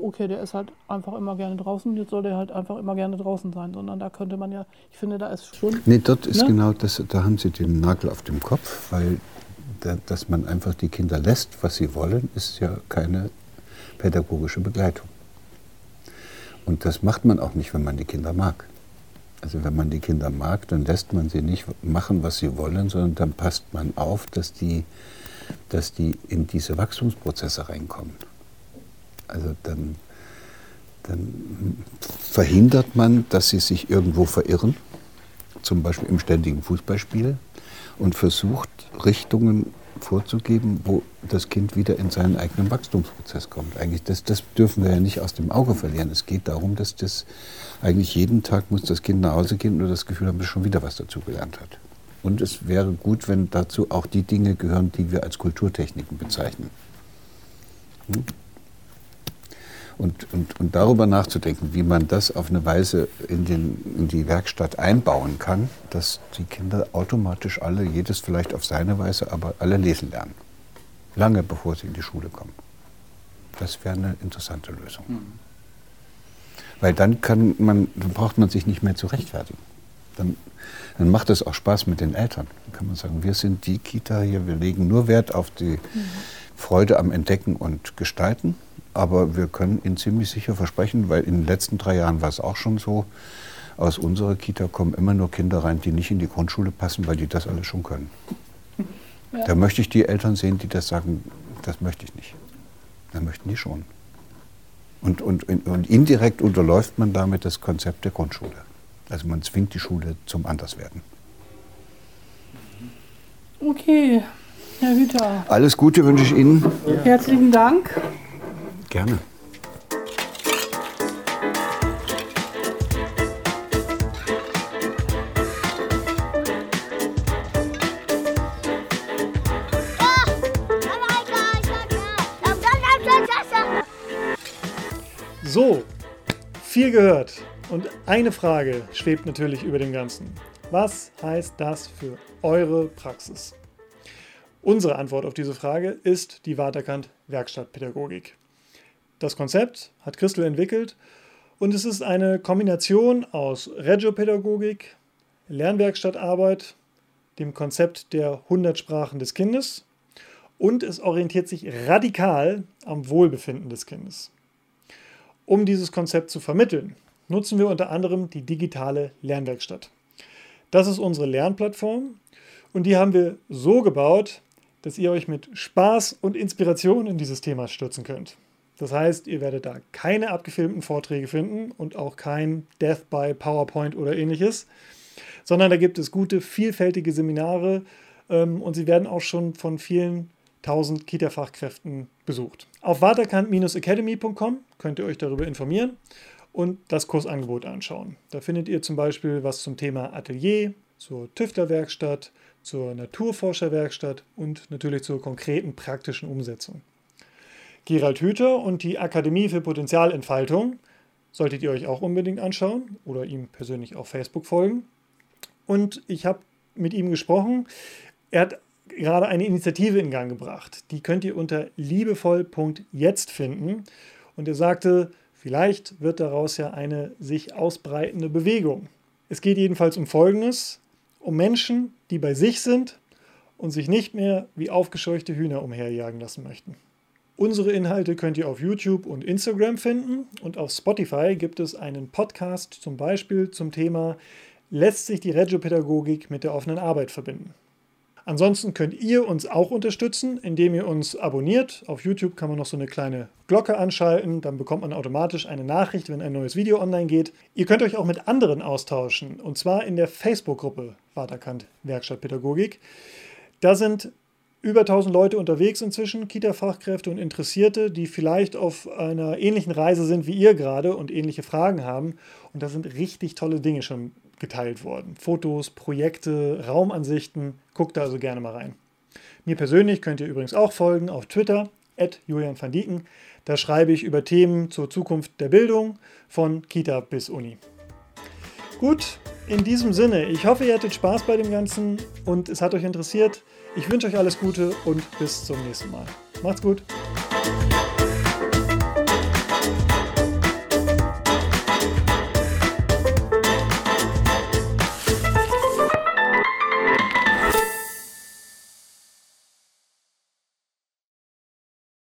okay, der ist halt einfach immer gerne draußen, jetzt soll der halt einfach immer gerne draußen sein, sondern da könnte man ja, ich finde, da ist schon. Nee, dort ist ne? genau das, da haben Sie den Nagel auf dem Kopf, weil da, dass man einfach die Kinder lässt, was sie wollen, ist ja keine pädagogische Begleitung. Und das macht man auch nicht, wenn man die Kinder mag. Also wenn man die Kinder mag, dann lässt man sie nicht machen, was sie wollen, sondern dann passt man auf, dass die, dass die in diese Wachstumsprozesse reinkommen. Also dann, dann verhindert man, dass sie sich irgendwo verirren, zum Beispiel im ständigen Fußballspiel, und versucht Richtungen vorzugeben, wo das Kind wieder in seinen eigenen Wachstumsprozess kommt. Eigentlich das, das dürfen wir ja nicht aus dem Auge verlieren. Es geht darum, dass das eigentlich jeden Tag muss das Kind nach Hause gehen und das Gefühl haben, dass schon wieder was dazugelernt hat. Und es wäre gut, wenn dazu auch die Dinge gehören, die wir als Kulturtechniken bezeichnen. Hm? Und, und, und darüber nachzudenken, wie man das auf eine Weise in, den, in die Werkstatt einbauen kann, dass die Kinder automatisch alle, jedes vielleicht auf seine Weise, aber alle lesen lernen. Lange bevor sie in die Schule kommen. Das wäre eine interessante Lösung. Mhm. Weil dann, kann man, dann braucht man sich nicht mehr zu rechtfertigen. Dann, dann macht es auch Spaß mit den Eltern. Dann kann man sagen, wir sind die Kita hier, wir legen nur Wert auf die mhm. Freude am Entdecken und Gestalten aber wir können Ihnen ziemlich sicher versprechen, weil in den letzten drei Jahren war es auch schon so, aus unserer Kita kommen immer nur Kinder rein, die nicht in die Grundschule passen, weil die das alles schon können. Ja. Da möchte ich die Eltern sehen, die das sagen, das möchte ich nicht. Da möchten die schon. Und, und, und indirekt unterläuft man damit das Konzept der Grundschule. Also man zwingt die Schule zum Anderswerden. Okay, Herr Hüter. Alles Gute wünsche ich Ihnen. Herzlichen Dank. Gerne. So, viel gehört. Und eine Frage schwebt natürlich über dem Ganzen. Was heißt das für eure Praxis? Unsere Antwort auf diese Frage ist die Waterkant Werkstattpädagogik. Das Konzept hat Christel entwickelt und es ist eine Kombination aus Regiopädagogik, Lernwerkstattarbeit, dem Konzept der 100 Sprachen des Kindes und es orientiert sich radikal am Wohlbefinden des Kindes. Um dieses Konzept zu vermitteln, nutzen wir unter anderem die digitale Lernwerkstatt. Das ist unsere Lernplattform und die haben wir so gebaut, dass ihr euch mit Spaß und Inspiration in dieses Thema stürzen könnt. Das heißt, ihr werdet da keine abgefilmten Vorträge finden und auch kein Death by PowerPoint oder ähnliches, sondern da gibt es gute, vielfältige Seminare ähm, und sie werden auch schon von vielen tausend Kita-Fachkräften besucht. Auf waterkant-academy.com könnt ihr euch darüber informieren und das Kursangebot anschauen. Da findet ihr zum Beispiel was zum Thema Atelier, zur Tüfterwerkstatt, zur Naturforscherwerkstatt und natürlich zur konkreten praktischen Umsetzung. Gerald Hüther und die Akademie für Potenzialentfaltung solltet ihr euch auch unbedingt anschauen oder ihm persönlich auf Facebook folgen. Und ich habe mit ihm gesprochen. Er hat gerade eine Initiative in Gang gebracht. Die könnt ihr unter liebevoll.jetzt finden. Und er sagte, vielleicht wird daraus ja eine sich ausbreitende Bewegung. Es geht jedenfalls um Folgendes, um Menschen, die bei sich sind und sich nicht mehr wie aufgescheuchte Hühner umherjagen lassen möchten. Unsere Inhalte könnt ihr auf YouTube und Instagram finden und auf Spotify gibt es einen Podcast zum Beispiel zum Thema Lässt sich die Regiopädagogik mit der offenen Arbeit verbinden? Ansonsten könnt ihr uns auch unterstützen, indem ihr uns abonniert. Auf YouTube kann man noch so eine kleine Glocke anschalten, dann bekommt man automatisch eine Nachricht, wenn ein neues Video online geht. Ihr könnt euch auch mit anderen austauschen, und zwar in der Facebook-Gruppe Waterkant Werkstattpädagogik. Da sind über 1000 Leute unterwegs inzwischen, Kita-Fachkräfte und Interessierte, die vielleicht auf einer ähnlichen Reise sind wie ihr gerade und ähnliche Fragen haben. Und da sind richtig tolle Dinge schon geteilt worden. Fotos, Projekte, Raumansichten. Guckt da also gerne mal rein. Mir persönlich könnt ihr übrigens auch folgen auf Twitter, at Julian van Dieken. Da schreibe ich über Themen zur Zukunft der Bildung von Kita bis Uni. Gut, in diesem Sinne, ich hoffe, ihr hattet Spaß bei dem Ganzen und es hat euch interessiert. Ich wünsche euch alles Gute und bis zum nächsten Mal. Macht's gut.